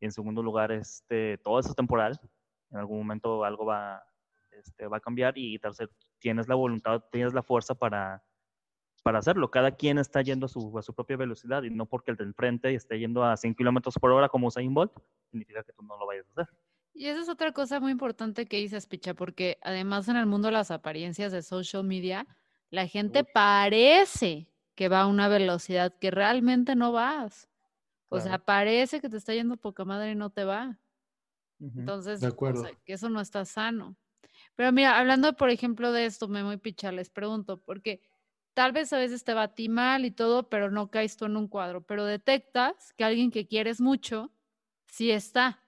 Y en segundo lugar, este, todo eso es temporal. En algún momento algo va, este, va a cambiar y tercer, tienes la voluntad, tienes la fuerza para, para hacerlo. Cada quien está yendo a su, a su propia velocidad y no porque el del frente esté yendo a 100 kilómetros por hora como Usain Bolt, significa que tú no lo vayas a hacer. Y esa es otra cosa muy importante que dices, Picha, porque además en el mundo de las apariencias de social media, la gente parece que va a una velocidad que realmente no vas. O sea, parece que te está yendo poca madre y no te va. Entonces, De o acuerdo. sea, que eso no está sano. Pero mira, hablando, por ejemplo, de esto, Memo y Picha, les pregunto, porque tal vez a veces te va a ti mal y todo, pero no caes tú en un cuadro, pero detectas que alguien que quieres mucho sí está.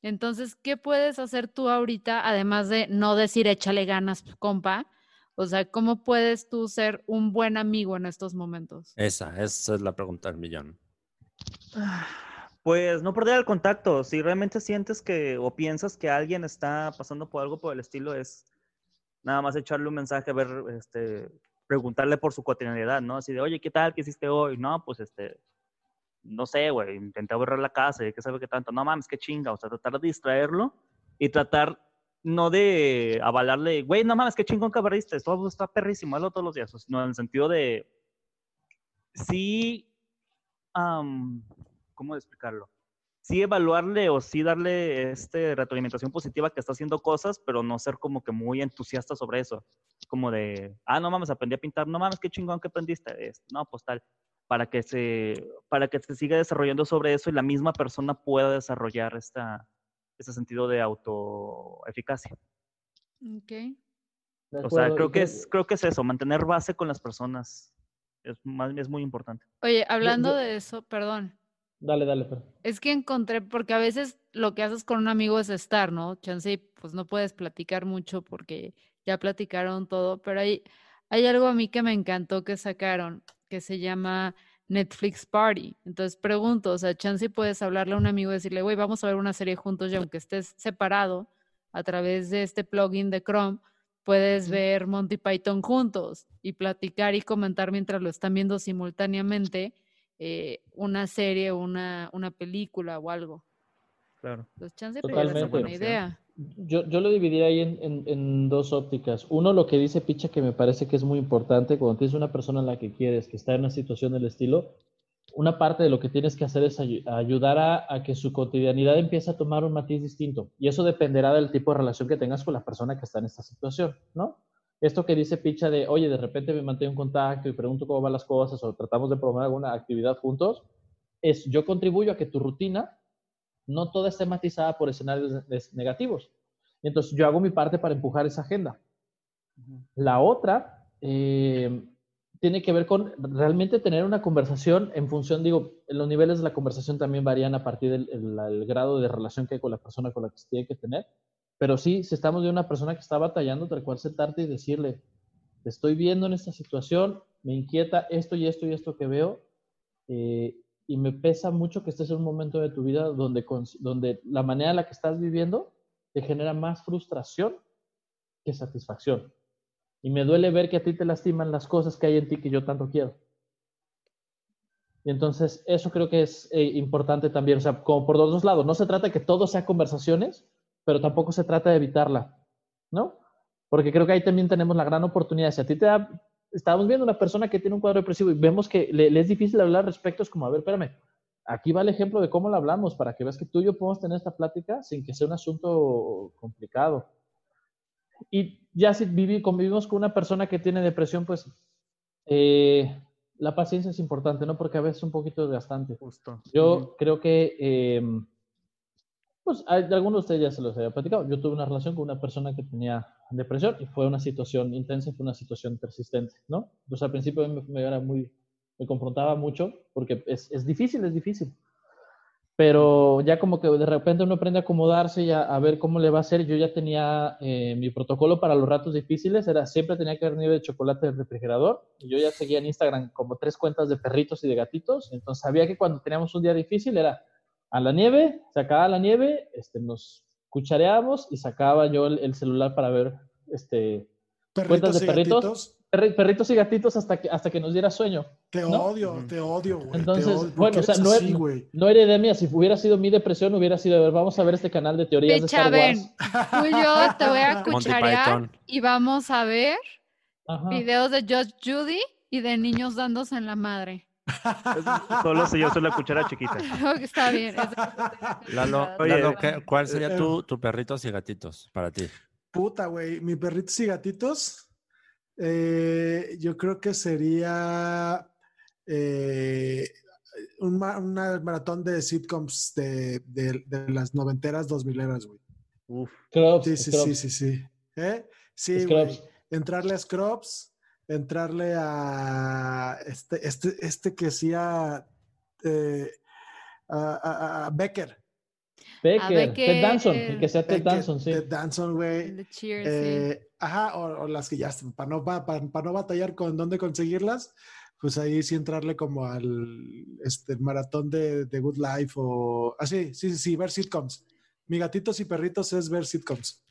Entonces, ¿qué puedes hacer tú ahorita, además de no decir échale ganas, compa? O sea, ¿cómo puedes tú ser un buen amigo en estos momentos? Esa, esa es la pregunta del millón. Pues no perder el contacto. Si realmente sientes que o piensas que alguien está pasando por algo por el estilo, es nada más echarle un mensaje, ver, este, preguntarle por su cotidianidad, ¿no? Así de, oye, ¿qué tal? ¿Qué hiciste hoy? No, pues este, no sé, güey, intenté borrar la casa qué sabe qué tanto. No mames, qué chinga. O sea, tratar de distraerlo y tratar no de avalarle, güey, no mames, qué chingón que abriste, esto está perrísimo, hazlo todos los días, sino en el sentido de, sí, am, ¿cómo explicarlo? sí evaluarle o sí darle este retroalimentación positiva que está haciendo cosas, pero no ser como que muy entusiasta sobre eso. Como de, ah, no mames, aprendí a pintar, no mames, qué chingón que aprendiste. Es, no, pues tal, para que, se, para que se siga desarrollando sobre eso y la misma persona pueda desarrollar esta, este sentido de autoeficacia. Ok. O sea, creo que, es, creo que es eso, mantener base con las personas. Es, más, es muy importante. Oye, hablando yo- de eso, perdón. Dale, dale, Fer. Es que encontré, porque a veces lo que haces con un amigo es estar, ¿no? Chance, pues no puedes platicar mucho porque ya platicaron todo, pero hay, hay algo a mí que me encantó que sacaron, que se llama Netflix Party. Entonces pregunto, o sea, chance puedes hablarle a un amigo y decirle, güey, vamos a ver una serie juntos y aunque estés separado a través de este plugin de Chrome, puedes ver Monty Python juntos y platicar y comentar mientras lo están viendo simultáneamente eh, una serie, una, una película o algo. Claro. Chance puede ser Totalmente. buena idea. Yo, yo lo dividiría ahí en, en- en dos ópticas. Uno, lo que dice Picha, que me parece que es muy importante, cuando tienes una persona a la que quieres, que está en una situación del estilo, una parte de lo que tienes que hacer es ayu- ayudar a, a que su cotidianidad empiece a tomar un matiz distinto. Y eso dependerá del tipo de relación que tengas con la persona que está en esta situación, ¿no? Esto que dice Picha de, oye, de repente me mantengo en contacto y pregunto cómo van las cosas o tratamos de promover alguna actividad juntos, es yo contribuyo a que tu rutina no toda esté matizada por escenarios negativos. Entonces yo hago mi parte para empujar esa agenda. La otra eh, tiene que ver con realmente tener una conversación en función, digo, los niveles de la conversación también varían a partir del el- el grado de relación que hay con la persona con la que se tiene que tener. Pero sí, si estamos de una persona que está batallando, tal cual sentarte y decirle, te estoy viendo en esta situación, me inquieta esto y esto y esto que veo, eh, y me pesa mucho que estés en un momento de tu vida donde, donde la manera en la que estás viviendo te genera más frustración que satisfacción. Y me duele ver que a ti te lastiman las cosas que hay en ti que yo tanto quiero. Y entonces eso creo que es eh, importante también, o sea, como por los dos lados. No se trata de que todo sea conversaciones, pero tampoco se trata de evitarla, ¿no? Porque creo que ahí también tenemos la gran oportunidad. Si a ti te da, estábamos viendo una persona que tiene un cuadro depresivo y vemos que le, le es difícil hablar al respecto, es como, a ver, espérame, aquí va el ejemplo de cómo lo hablamos para que veas que tú y yo podemos tener esta plática sin que sea un asunto complicado. Y ya si vivi- convivimos con una persona que tiene depresión, pues eh, la paciencia es importante, ¿no? Porque a veces es un poquito desgastante. Justo. Yo Ujú. creo que, eh, pues, algunos de ustedes ya se los había platicado. Yo tuve una relación con una persona que tenía depresión y fue una situación intensa, fue una situación persistente, ¿no? Entonces al principio me, me era muy, me confrontaba mucho porque es, es difícil, es difícil. Pero ya como que de repente uno aprende a acomodarse y a, a ver cómo le va a hacer. Yo ya tenía eh, mi protocolo para los ratos difíciles, era siempre tenía que haber nieve de chocolate del refrigerador. Y yo ya seguía en Instagram como tres cuentas de perritos y de gatitos. Entonces sabía que cuando teníamos un día difícil era a la nieve, sacaba la nieve, este, nos cuchareábamos y sacaba yo el, el celular para ver este, Perritos de y perritos? gatitos. perritos y gatitos hasta que, hasta que nos diera sueño. Te ¿No? odio, te odio, güey. Entonces, odio. ¿Por bueno, o sea, no así? No era idea mía, si hubiera sido mi depresión, hubiera sido, a ver, vamos a ver este canal de teorías de Star ven, Wars. tú y yo te voy a (laughs) cucharear y vamos a ver Ajá. videos de Judge Judy y de niños dándose en la madre. (laughs) Solo si yo soy la cuchara chiquita. (laughs) Está bien. Lalo, acostumbrada. Oye, Lalo, ¿qué- ¿cuál sería eh, tu, tu perritos y gatitos para ti? Puta, güey. Mi perritos y gatitos. eh, yo creo que sería eh, un una maratón de sitcoms de, de- de las noventeras, dos mileras, güey. Uf. Scrubs, Sí, sí, sí, sí, sí. ¿Eh? Sí, Scrubs. güey. Entrarle a Scrubs, entrarle a este, este, este que hacía eh, a, a- a Becker, Becker. Becker. Ted Danson, el que sea Ted Becker, Danson, sí. Ted Danson, güey. sí. Eh, ajá, o, o las que ya están, para no, para, no batallar con dónde conseguirlas, pues ahí sí entrarle como al este, maratón de, de Good Life o así, sí, sí, sí, ver sitcoms. Mi gatitos y perritos es ver sitcoms.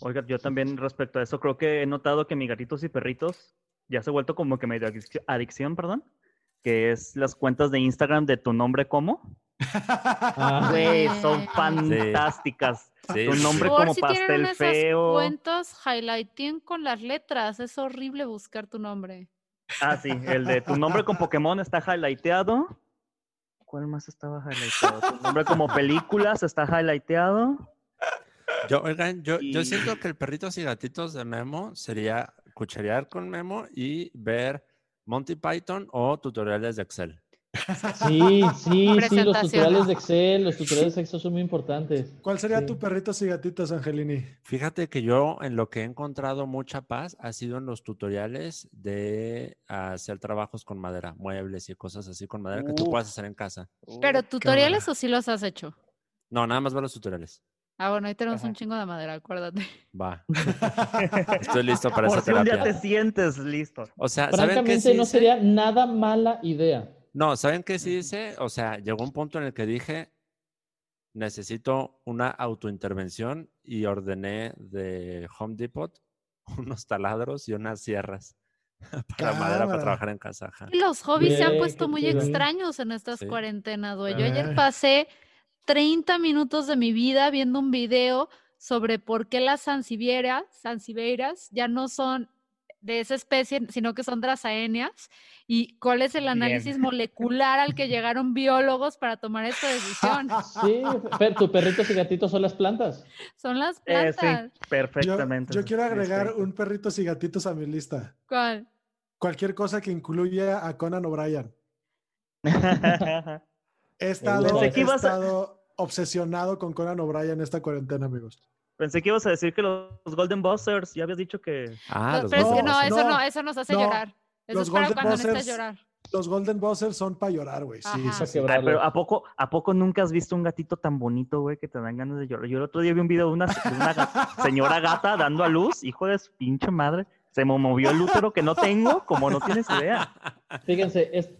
Oiga, yo también respecto a eso, creo que he notado que mi gatitos y perritos ya se ha vuelto como que medio adicción, adicción, perdón, que es las cuentas de Instagram de tu nombre como. Ah, Güey, son Sí. fantásticas. Sí, Tu nombre sí. Por como si pastel esas feo. cuentas, highlighten con las letras. Es horrible buscar tu nombre. Ah, sí, el de tu nombre con Pokémon está highlighteado. ¿Cuál más estaba highlighteado? Tu nombre como películas está highlighteado. Yo, oigan, yo, yo siento que el perritos y gatitos de Memo sería cucharear con Memo y ver Monty Python o tutoriales de Excel. Sí, sí, sí, los tutoriales de Excel, los tutoriales de Excel son muy importantes. ¿Cuál sería Sí. tu perritos y gatitos, Angelini? Fíjate que yo en lo que he encontrado mucha paz ha sido en los tutoriales de hacer trabajos con madera, muebles y cosas así con madera que tú puedas hacer en casa. Pero tutoriales o sí los has hecho. No, nada más ver los tutoriales. Ah, bueno, ahí tenemos Ajá. un chingo de madera, acuérdate. Va. (laughs) Estoy listo para Por esa si un día terapia. te sientes listo. O sea, ¿saben qué sí no hice? sería nada mala idea. No, ¿saben qué sí hice? O sea, llegó un punto en el que dije, necesito una autointervención y ordené de Home Depot (laughs) unos taladros y unas sierras (laughs) para madera para Cámara. trabajar en casa. los hobbies se han Bien, puesto muy extraños en estas Sí. cuarentenas, güey. Yo ayer Ah. pasé 30 minutos de mi vida viendo un video sobre por qué las sansevieras, sansevieras ya no son de esa especie, sino que son drasaenias, y cuál es el Bien. análisis molecular al que llegaron biólogos para tomar esta decisión. (laughs) Sí, Fer, tu perritos y gatitos son las plantas. Son las Eh, sí, plantas. Yo, perfectamente. yo quiero agregar Este, un perritos y gatitos a mi lista. ¿Cuál? Cualquier cosa que incluya a Conan O'Brien. (laughs) He estado, Pensé he que ibas a- estado obsesionado con Conan O'Brien esta cuarentena, amigos. Pensé que ibas a decir que los Golden Busters, ya habías dicho que... Ah, No, los pero eso no, eso nos hace no, llorar. Eso los es para Golden cuando necesitas Buzzers- llorar. Los Golden Buzzers son para llorar, güey. Sí, sí. Ay, pero ¿a poco, ¿a poco nunca has visto un gatito tan bonito, güey, que te dan ganas de llorar? Yo el otro día vi un video de una, de una ga- señora gata dando a luz, hijo de su pinche madre. Se me movió el útero que no tengo, como no tienes idea. Fíjense, es,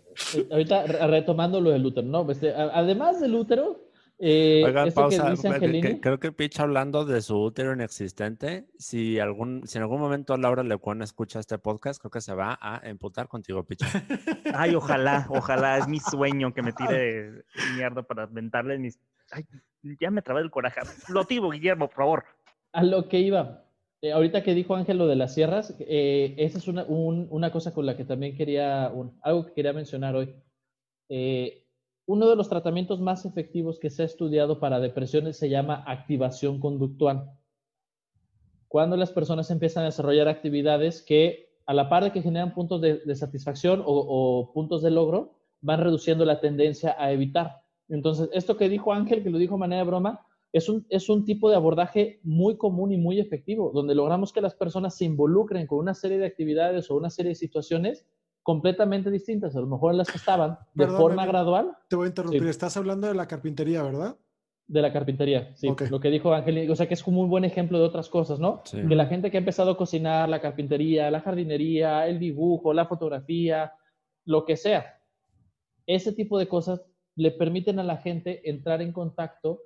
ahorita re- retomando lo del útero, ¿no? Este, además del útero, eh, Oigan, pausa. que dice que- que- Angelini, creo que Pitch hablando de su útero inexistente, si, algún, si en algún momento Laura Lecuona escucha este podcast, creo que se va a emputar contigo, Pitch. (laughs) Ay, ojalá, ojalá, es mi sueño que me tire mierda para aventarle mis... Ay, ya me trabé el coraje. Lotivo, Guillermo, por favor. a lo que iba, eh, ahorita que dijo Ángel lo de las sierras, eh, esa es una, un- una cosa con la que también quería, algo que quería mencionar hoy. Eh, uno de los tratamientos más efectivos que se ha estudiado para depresiones se llama activación conductual. Cuando las personas empiezan a desarrollar actividades que, a la par de que generan puntos de, satisfacción o, puntos de logro, van reduciendo la tendencia a evitar. Entonces, esto que dijo Ángel, que lo dijo de manera broma, es un, es un tipo de abordaje muy común y muy efectivo, donde logramos que las personas se involucren con una serie de actividades o una serie de situaciones completamente distintas, a lo mejor en las que estaban de Perdón, forma gradual Te voy a interrumpir. Sí. Estás hablando de la carpintería, ¿verdad? de la carpintería. Sí, lo que dijo Ángel, o sea que es como un buen ejemplo de otras cosas, ¿no? Sí. Que la gente que ha empezado a cocinar, la carpintería, la jardinería, el dibujo, la fotografía, lo que sea, ese tipo de cosas le permiten a la gente entrar en contacto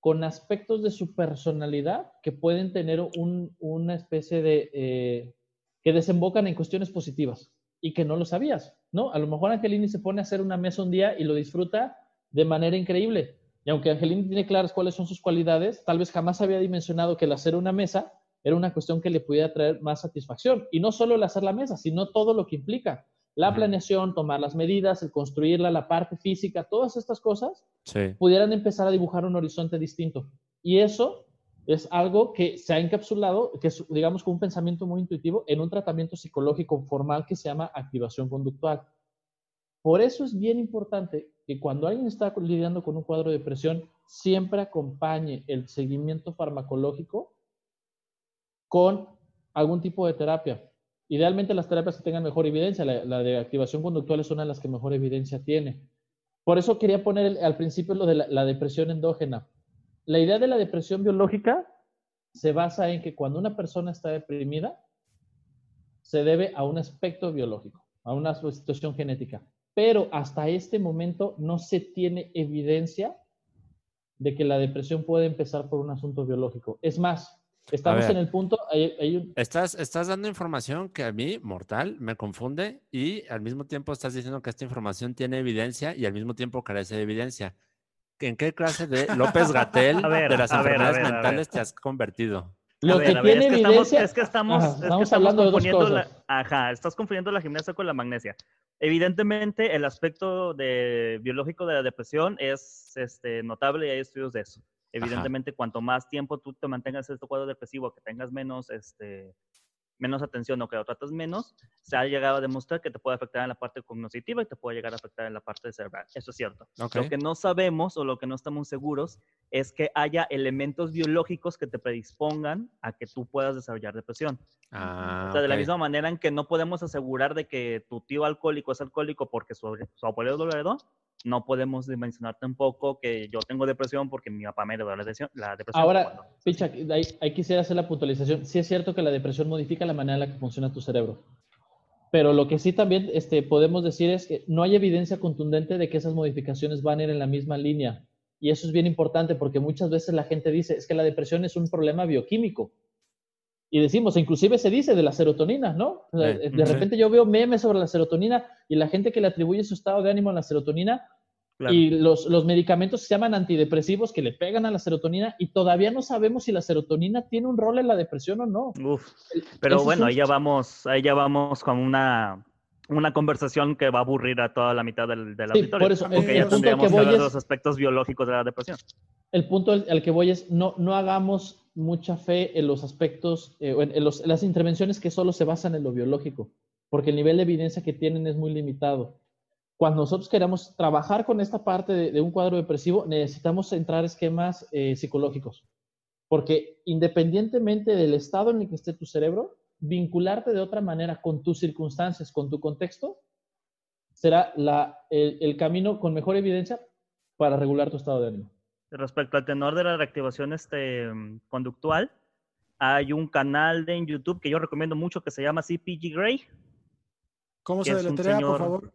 con aspectos de su personalidad que pueden tener un- una especie de, eh, que desembocan en cuestiones positivas y que no lo sabías, ¿no? A lo mejor Angelini se pone a hacer una mesa un día y lo disfruta de manera increíble. Y aunque Angelini tiene claras cuáles son sus cualidades, tal vez jamás había dimensionado que el hacer una mesa era una cuestión que le pudiera traer más satisfacción. Y no solo el hacer la mesa, sino todo lo que implica. La planeación, tomar las medidas, el construirla, la parte física, todas estas cosas Sí. pudieran empezar a dibujar un horizonte distinto. Y eso es algo que se ha encapsulado, que es, digamos, con un pensamiento muy intuitivo en un tratamiento psicológico formal que se llama activación conductual. Por eso es bien importante que cuando alguien está lidiando con un cuadro de depresión, siempre acompañe el seguimiento farmacológico con algún tipo de terapia. Idealmente las terapias que tengan mejor evidencia, la, la de activación conductual es una de las que mejor evidencia tiene. Por eso quería poner al principio lo de la, la depresión endógena. La idea de la depresión biológica se basa en que cuando una persona está deprimida, se debe a un aspecto biológico, a una situación genética. Pero hasta este momento no se tiene evidencia de que la depresión puede empezar por un asunto biológico. Es más, estamos ver. en el punto, hay, hay un- Estás, estás dando información que a mí, mortal, me confunde y al mismo tiempo estás diciendo que esta información tiene evidencia y al mismo tiempo carece de evidencia. ¿En qué clase de (laughs) López Gatel de las enfermedades ver, mentales te has convertido? Lo ver, que tiene es que estamos, evidencia. es que estamos, Ajá, es que estamos estamos hablando de dos confundiendo la, cosas. ajá, estás confundiendo la gimnasia con la magnesia. Evidentemente, el aspecto de, biológico de la depresión es este, notable y hay estudios de eso. Evidentemente, cuanto más tiempo tú te mantengas en este cuadro depresivo, que tengas menos, este, menos atención o que lo tratas menos, se ha llegado a demostrar que te puede afectar en la parte cognitiva y te puede llegar a afectar en la parte cerebral. Eso es cierto. Ok. Lo que no sabemos o lo que no estamos seguros es que haya elementos biológicos que te predispongan a que tú puedas desarrollar depresión. Ah, O sea, de la misma manera en que no podemos asegurar de que tu tío alcohólico es alcohólico porque su, su abuelo lo heredó, no podemos dimensionar tampoco que yo tengo depresión porque mi papá me heredó la depresión. La depresión Ahora, Picha, ahí, ahí quisiera hacer la puntualización. Sí es cierto que la depresión modifica la manera en la que funciona tu cerebro. Pero lo que sí también este, podemos decir es que no hay evidencia contundente de que esas modificaciones van a ir en la misma línea. Y eso es bien importante porque muchas veces la gente dice, es que la depresión es un problema bioquímico. Y decimos, inclusive se dice de la serotonina, ¿no? O sea, Sí, de sí. repente yo veo memes sobre la serotonina y la gente que le atribuye su estado de ánimo a la serotonina Claro. y los, los medicamentos se llaman antidepresivos que le pegan a la serotonina y todavía no sabemos si la serotonina tiene un rol en la depresión o no. Uf. El- Pero eso bueno, un- ahí ya vamos, ahí ya vamos con una, una conversación que va a aburrir a toda la mitad del, del Sí, auditorio. por eso, el- porque el ya al tendríamos que que de es- los aspectos biológicos de la depresión. El punto al, que voy es no, no hagamos mucha fe en los aspectos, eh, en, las intervenciones que solo se basan en lo biológico, porque el nivel de evidencia que tienen es muy limitado. Cuando nosotros queremos trabajar con esta parte de, un cuadro depresivo, necesitamos entrar esquemas eh, psicológicos, porque independientemente del estado en el que esté tu cerebro, vincularte de otra manera con tus circunstancias, con tu contexto, será la, el camino con mejor evidencia para regular tu estado de ánimo. Respecto al tenor de la reactivación este, mm, conductual, hay un canal de en YouTube que yo recomiendo mucho que se llama CPG Grey. ¿Cómo se deletrea, por señor- favor?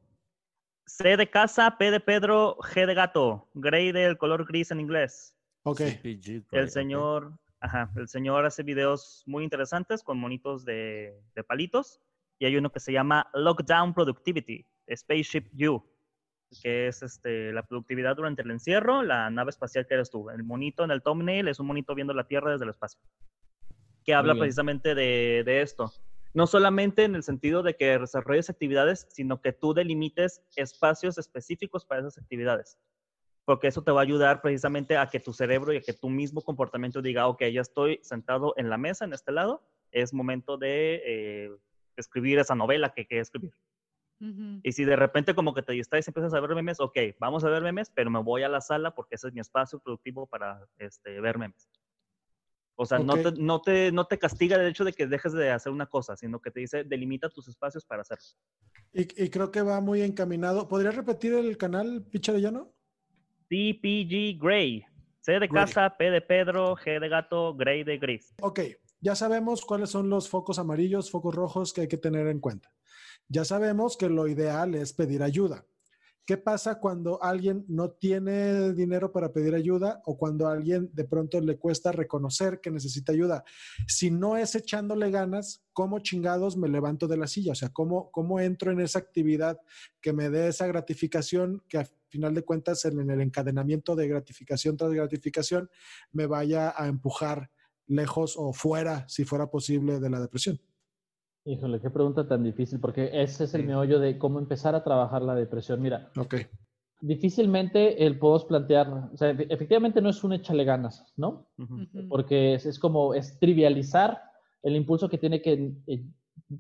C de casa, P de Pedro, G de gato. Grey del color gris en inglés. Ok. CPG, El señor, ajá, el señor hace videos muy interesantes con monitos de, de palitos. Y hay uno que se llama Lockdown Productivity, Spaceship You, que es este, la productividad durante el encierro, la nave espacial que eres tú. El monito en el thumbnail es un monito viendo la Tierra desde el espacio, que habla precisamente de, de esto. No solamente en el sentido de que desarrolles actividades, sino que tú delimites espacios específicos para esas actividades porque eso te va a ayudar precisamente a que tu cerebro y a que tu mismo comportamiento diga, ok, ya estoy sentado en la mesa, en este lado, es momento de eh, escribir esa novela que quiero escribir. Y si de repente como que te distraes y empiezas a ver memes, ok, vamos a ver memes, pero me voy a la sala porque ese es mi espacio productivo para este, ver memes. O sea, no, te, no, te, no te castiga el hecho de que dejes de hacer una cosa, sino que te dice, delimita tus espacios para hacerlo. Y, y creo que va muy encaminado. ¿Podrías repetir el canal, Picha de Llano? CPG Gray. C de Gray. casa, P de Pedro, G de gato, Gray de gris. Ok, ya sabemos cuáles son los focos amarillos, focos rojos que hay que tener en cuenta. Ya sabemos que lo ideal es pedir ayuda. ¿Qué pasa cuando alguien no tiene dinero para pedir ayuda o cuando a alguien de pronto le cuesta reconocer que necesita ayuda? Si no es echándole ganas, ¿cómo chingados me levanto de la silla? O sea, ¿cómo, cómo entro en esa actividad que me dé esa gratificación que a final de cuentas en, en el encadenamiento de gratificación tras gratificación me vaya a empujar lejos o fuera, si fuera posible, de la depresión? Híjole, qué pregunta tan difícil, porque ese es el Sí. meollo de cómo empezar a trabajar la depresión. Mira, Ok. difícilmente el podemos plantear, o sea, efe- efectivamente no es un échale ganas, ¿no? Ujú. Ujú. Porque es, es como, es trivializar el impulso que tiene que eh,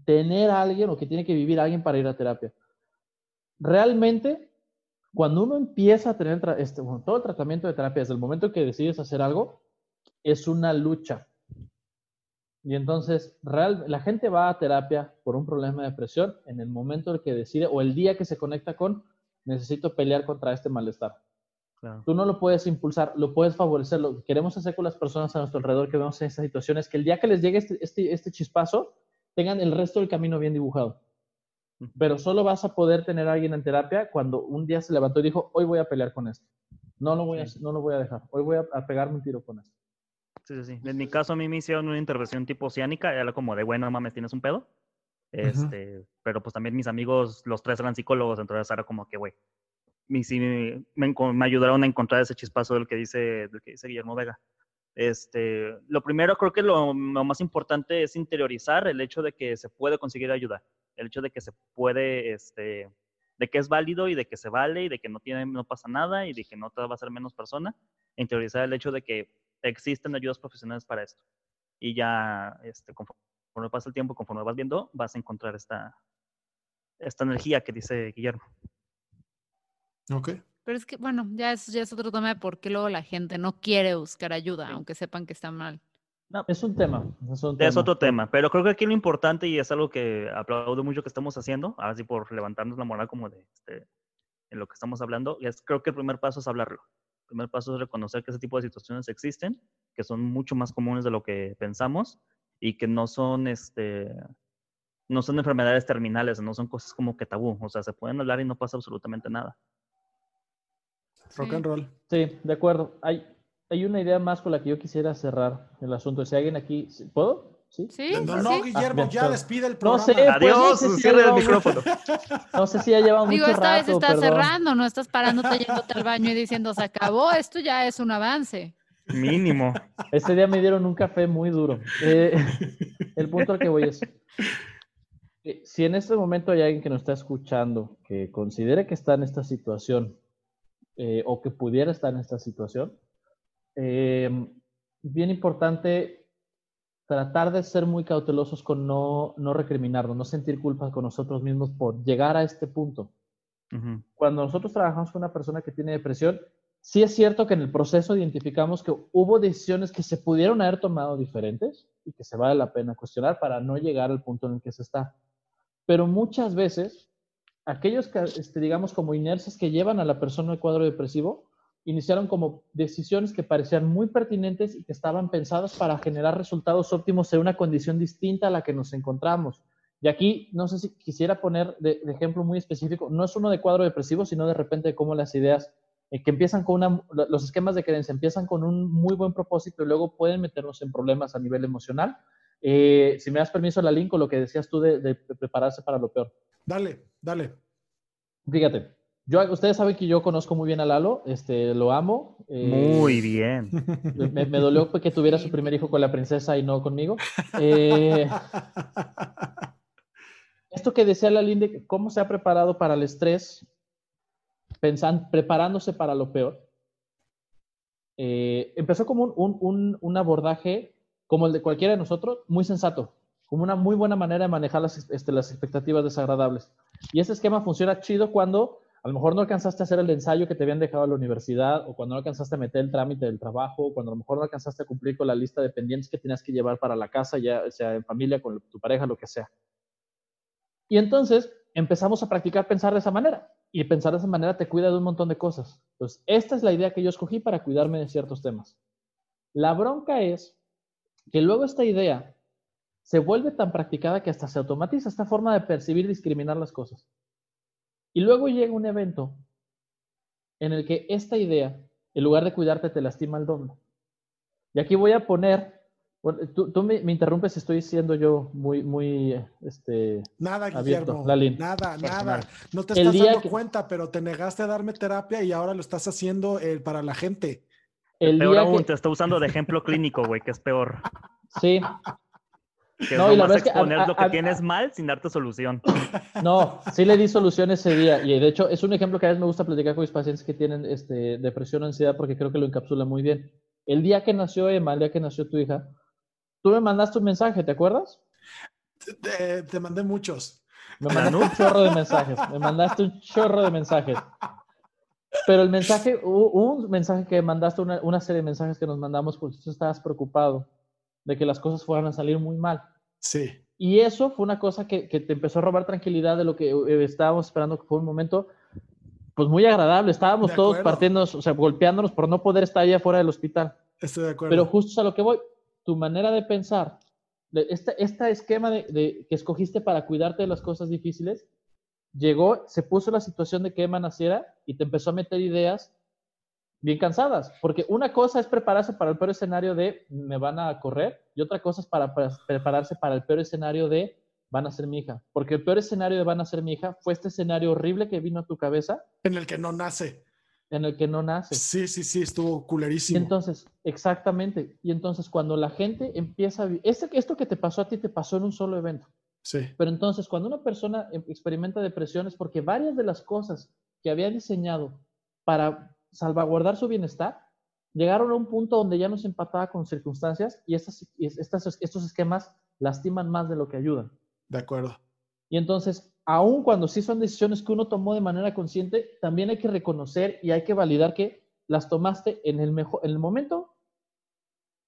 tener alguien o que tiene que vivir alguien para ir a terapia. Realmente, cuando uno empieza a tener este, bueno, todo el tratamiento de terapia, desde el momento que decides hacer algo, es una lucha. Y entonces, real, la gente va a terapia por un problema de depresión en el momento en el que decide o el día que se conecta con, necesito pelear contra este malestar. Claro. Tú no lo puedes impulsar, lo puedes favorecer. Lo que queremos hacer con las personas a nuestro alrededor que vemos en esta situación es que el día que les llegue este, este, este chispazo, tengan el resto del camino bien dibujado. Pero solo vas a poder tener a alguien en terapia cuando un día se levantó y dijo, hoy voy a pelear con esto. No lo voy, a, Sí. no lo voy a dejar. Hoy voy a, a pegarme un tiro con esto. Sí, sí, sí. En mi caso, a mí me hicieron una intervención tipo oceánica, era como de, bueno, mames, tienes un pedo. Este, Pero pues también mis amigos, los tres eran psicólogos, entonces era como que, güey, me, enco- me ayudaron a encontrar ese chispazo del que dice, del que dice Guillermo Vega. Este, lo primero, creo que lo, lo, más importante es interiorizar el hecho de que se puede conseguir ayuda, el hecho de que se puede, este, de que es válido y de que se vale y de que no, tiene, no pasa nada y de que no te va a ser menos persona. Interiorizar el hecho de que existen ayudas profesionales para esto. Y ya, este, conforme pasa el tiempo, conforme vas viendo, vas a encontrar esta, esta energía que dice Guillermo. Ok. Pero es que, bueno, ya es, ya es otro tema de por qué luego la gente no quiere buscar ayuda, aunque sepan que está mal. No, es un tema. Es, un es otro tema, pero creo que aquí lo importante y es algo que aplaudo mucho que estamos haciendo, así por levantarnos la moral como de este, en lo que estamos hablando, es creo que el primer paso es hablarlo. El primer paso es reconocer que ese tipo de situaciones existen, que son mucho más comunes de lo que pensamos y que no son, este, no son enfermedades terminales, no son cosas como que tabú, o sea, se pueden hablar y no pasa absolutamente nada. Rock and roll. Sí, de acuerdo. Hay, hay una idea más con la que yo quisiera cerrar el asunto. Si alguien aquí, ¿puedo? Sí, no, no, Guillermo, Ah, ya despide el No programa. sé, pues, Adiós, no sé si cierre ya el llevamos- micrófono. No sé si ya llevamos Digo, mucho esta vez rato, está perdón. cerrando, no estás parándote yéndote al baño y diciendo se acabó, esto ya es un avance. Mínimo. Este día me dieron un café muy duro. Eh, el punto al que voy es, eh, si en este momento hay alguien que nos está escuchando que considere que está en esta situación eh, o que pudiera estar en esta situación, eh, bien importante tratar de ser muy cautelosos con no, no recriminarnos, no sentir culpa con nosotros mismos por llegar a este punto cuando nosotros trabajamos con una persona que tiene depresión, sí es cierto que en el proceso identificamos que hubo decisiones que se pudieron haber tomado diferentes y que se vale la pena cuestionar para no llegar al punto en el que se está. Pero muchas veces, aquellos que, este, digamos, como inercias que llevan a la persona al cuadro depresivo, iniciaron como decisiones que parecían muy pertinentes y que estaban pensadas para generar resultados óptimos en una condición distinta a la que nos encontramos. Y aquí, no sé si quisiera poner de, de ejemplo muy específico, no es uno de cuadro depresivo, sino de repente de cómo las ideas eh, que empiezan con una, los esquemas de creencia empiezan con un muy buen propósito y luego pueden meternos en problemas a nivel emocional. Eh, si me das permiso, la link, lo que decías tú de, de prepararse para lo peor. Dale, dale. Fíjate, yo, ustedes saben que yo conozco muy bien a Lalo, este, lo amo. eh, Muy bien. Me, me dolió que tuviera su primer hijo con la princesa y no conmigo. Eh, esto que decía la Linde, cómo se ha preparado para el estrés, pensan, preparándose para lo peor. Eh, empezó como un, un- un- un abordaje, como el de cualquiera de nosotros, muy sensato, como una muy buena manera de manejar las, este, las expectativas desagradables. Y ese esquema funciona chido cuando a lo mejor no alcanzaste a hacer el ensayo que te habían dejado a la universidad, o cuando no alcanzaste a meter el trámite del trabajo, o cuando a lo mejor no alcanzaste a cumplir con la lista de pendientes que tenías que llevar para la casa, ya sea en familia, con tu pareja, lo que sea. Y entonces empezamos a practicar pensar de esa manera. Y pensar de esa manera te cuida de un montón de cosas. Entonces, esta es la idea que yo escogí para cuidarme de ciertos temas. La bronca es que luego esta idea se vuelve tan practicada que hasta se automatiza esta forma de percibir y discriminar las cosas. Y luego llega un evento en el que esta idea, en lugar de cuidarte, te lastima el doble. Y aquí voy a poner, tú, tú me, me interrumpes si estoy siendo yo muy, muy, este, Nada, Abierto, Guillermo. Lalín. Nada, nada. No te El estás dando que- cuenta, pero te negaste a darme terapia y ahora lo estás haciendo eh, para la gente. el peor día aún, que, te está usando de ejemplo clínico, güey, que es peor. sí, Que No, es y la nomás verdad es que a- exponer a- lo que a- tienes mal sin darte solución. (laughs) No, sí le di solución ese día. Y de hecho, es un ejemplo que a veces me gusta platicar con mis pacientes que tienen este, depresión o ansiedad porque creo que lo encapsula muy bien. El día que nació Emma, el día que nació tu hija, tú me mandaste un mensaje, ¿te acuerdas? Te, te mandé muchos. Me mandaste un chorro de mensajes. Me mandaste un chorro de mensajes. Pero el mensaje, un mensaje que mandaste, una, una serie de mensajes que nos mandamos porque tú estabas preocupado de que las cosas fueran a salir muy mal. Sí. Y eso fue una cosa que, que te empezó a robar tranquilidad de lo que eh, estábamos esperando, que fue un momento pues muy agradable. Estábamos todos partiéndonos, o sea, golpeándonos por no poder estar allá afuera del hospital. Estoy de acuerdo. Pero justo a lo que voy, tu manera de pensar, este, este esquema de, de- que escogiste para cuidarte de las cosas difíciles, llegó, se puso la situación de que Emma naciera y te empezó a meter ideas bien cansadas, porque una cosa es prepararse para el peor escenario de me van a correr y otra cosa es para, para prepararse para el peor escenario de van a ser mi hija, porque el peor escenario de van a ser mi hija fue este escenario horrible que vino a tu cabeza En el que no nace. en el que no naces. Sí, sí, sí, estuvo Y culerísimo. entonces, exactamente. Y entonces cuando la gente empieza a... Este, esto que te pasó a ti te pasó en un solo evento. sí, Pero entonces, cuando una persona em- experimenta depresión es porque varias de las cosas que había diseñado para salvaguardar su bienestar llegaron a un punto donde ya no se empataba con circunstancias y estas, estos esquemas lastiman más de lo que ayudan. de acuerdo. Y entonces, aun cuando sí son decisiones que uno tomó de manera consciente, también hay que reconocer y hay que validar que las tomaste en el, mejor, en el momento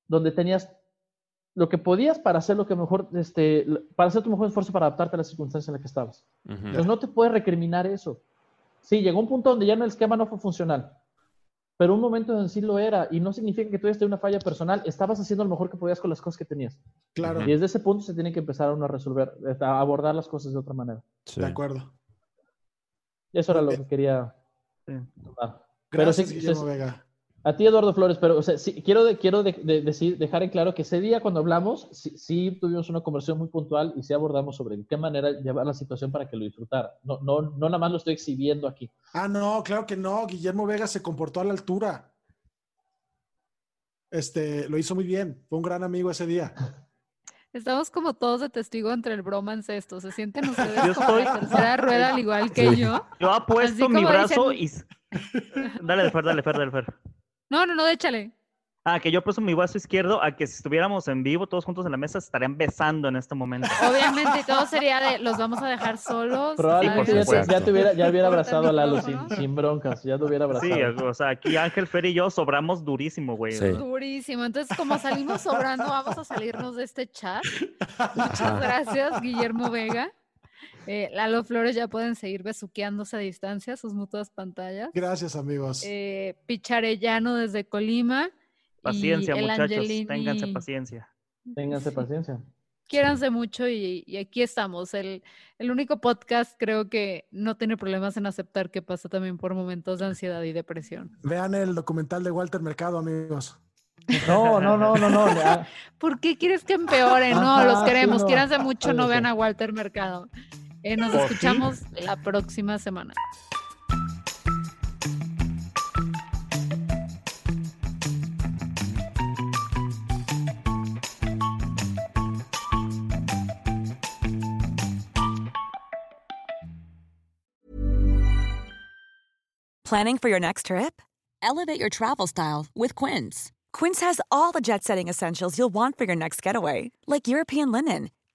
donde tenías lo que podías para hacer lo que mejor, este, para hacer tu mejor esfuerzo para adaptarte a la circunstancia en la que estabas. Ujú. Entonces no te puedes recriminar eso. Sí, llegó un punto donde ya no el esquema no fue funcional, pero un momento donde sí lo era y no significa que tuviste una falla personal, estabas haciendo lo mejor que podías con las cosas que tenías. Claro, Y desde ese punto se tiene que empezar a uno a resolver, a abordar las cosas de otra manera. Sí. de acuerdo. Eso era lo Eh, que quería Sí. tomar. Pero Gracias, sí, Guillermo sí, Vega. A ti, Eduardo Flores, pero o sea, sí, quiero, de- quiero de- de- decir, dejar en claro que ese día cuando hablamos, sí, sí tuvimos una conversación muy puntual y sí abordamos sobre de qué manera llevar la situación para que lo disfrutara. No, no, no nada más lo estoy exhibiendo aquí. Ah, no, claro que no. Guillermo Vega se comportó a la altura. Este, lo hizo muy bien. Fue un gran amigo ese día. (laughs) Estamos como todos de testigo entre el bromance esto. ¿Se sienten (laughs) ustedes Yo como en estoy- tercera (laughs) rueda al igual que Sí. yo? Yo apuesto mi brazo dicen- y... Dale, Fer, dale, Fer, dale, Fer. No, no, no, échale. Ah, que yo apuesto mi brazo izquierdo a que si estuviéramos en vivo todos juntos en la mesa estarían besando en este momento. Obviamente, y todo sería de los vamos a dejar solos. Probablemente ya, te- supuesto. ya te hubiera, ya hubiera abrazado a Lalo sin, broncas, ya te hubiera abrazado. Sí, o sea, aquí Ángel, Fer y yo sobramos durísimo, güey. Sí. Durísimo. Entonces, como salimos sobrando, vamos a salirnos de este chat. Muchas gracias, Guillermo Vega. Eh, Lalo Flores ya pueden seguir besuqueándose a distancia sus mutuas pantallas. Gracias, amigos. Eh, Picharellano desde Colima. y Paciencia, el muchachos, Angelini. ténganse paciencia. Ténganse paciencia. Quiéranse mucho y, y aquí estamos. El, el único podcast creo que no tiene problemas en aceptar que pasa también por momentos de ansiedad y depresión. Vean el documental de Walter Mercado, amigos. No, no, no, no, no. ah, (laughs) ¿Por qué quieres que empeore? No, Ajá, los sí, queremos. no. Quiéranse mucho, no vean a Walter Mercado. Eh, nos ¿O sí? escuchamos la próxima semana. Planning for your next trip? Elevate your travel style with Quince. Quince has all the jet setting essentials you'll want for your next getaway, like European linen,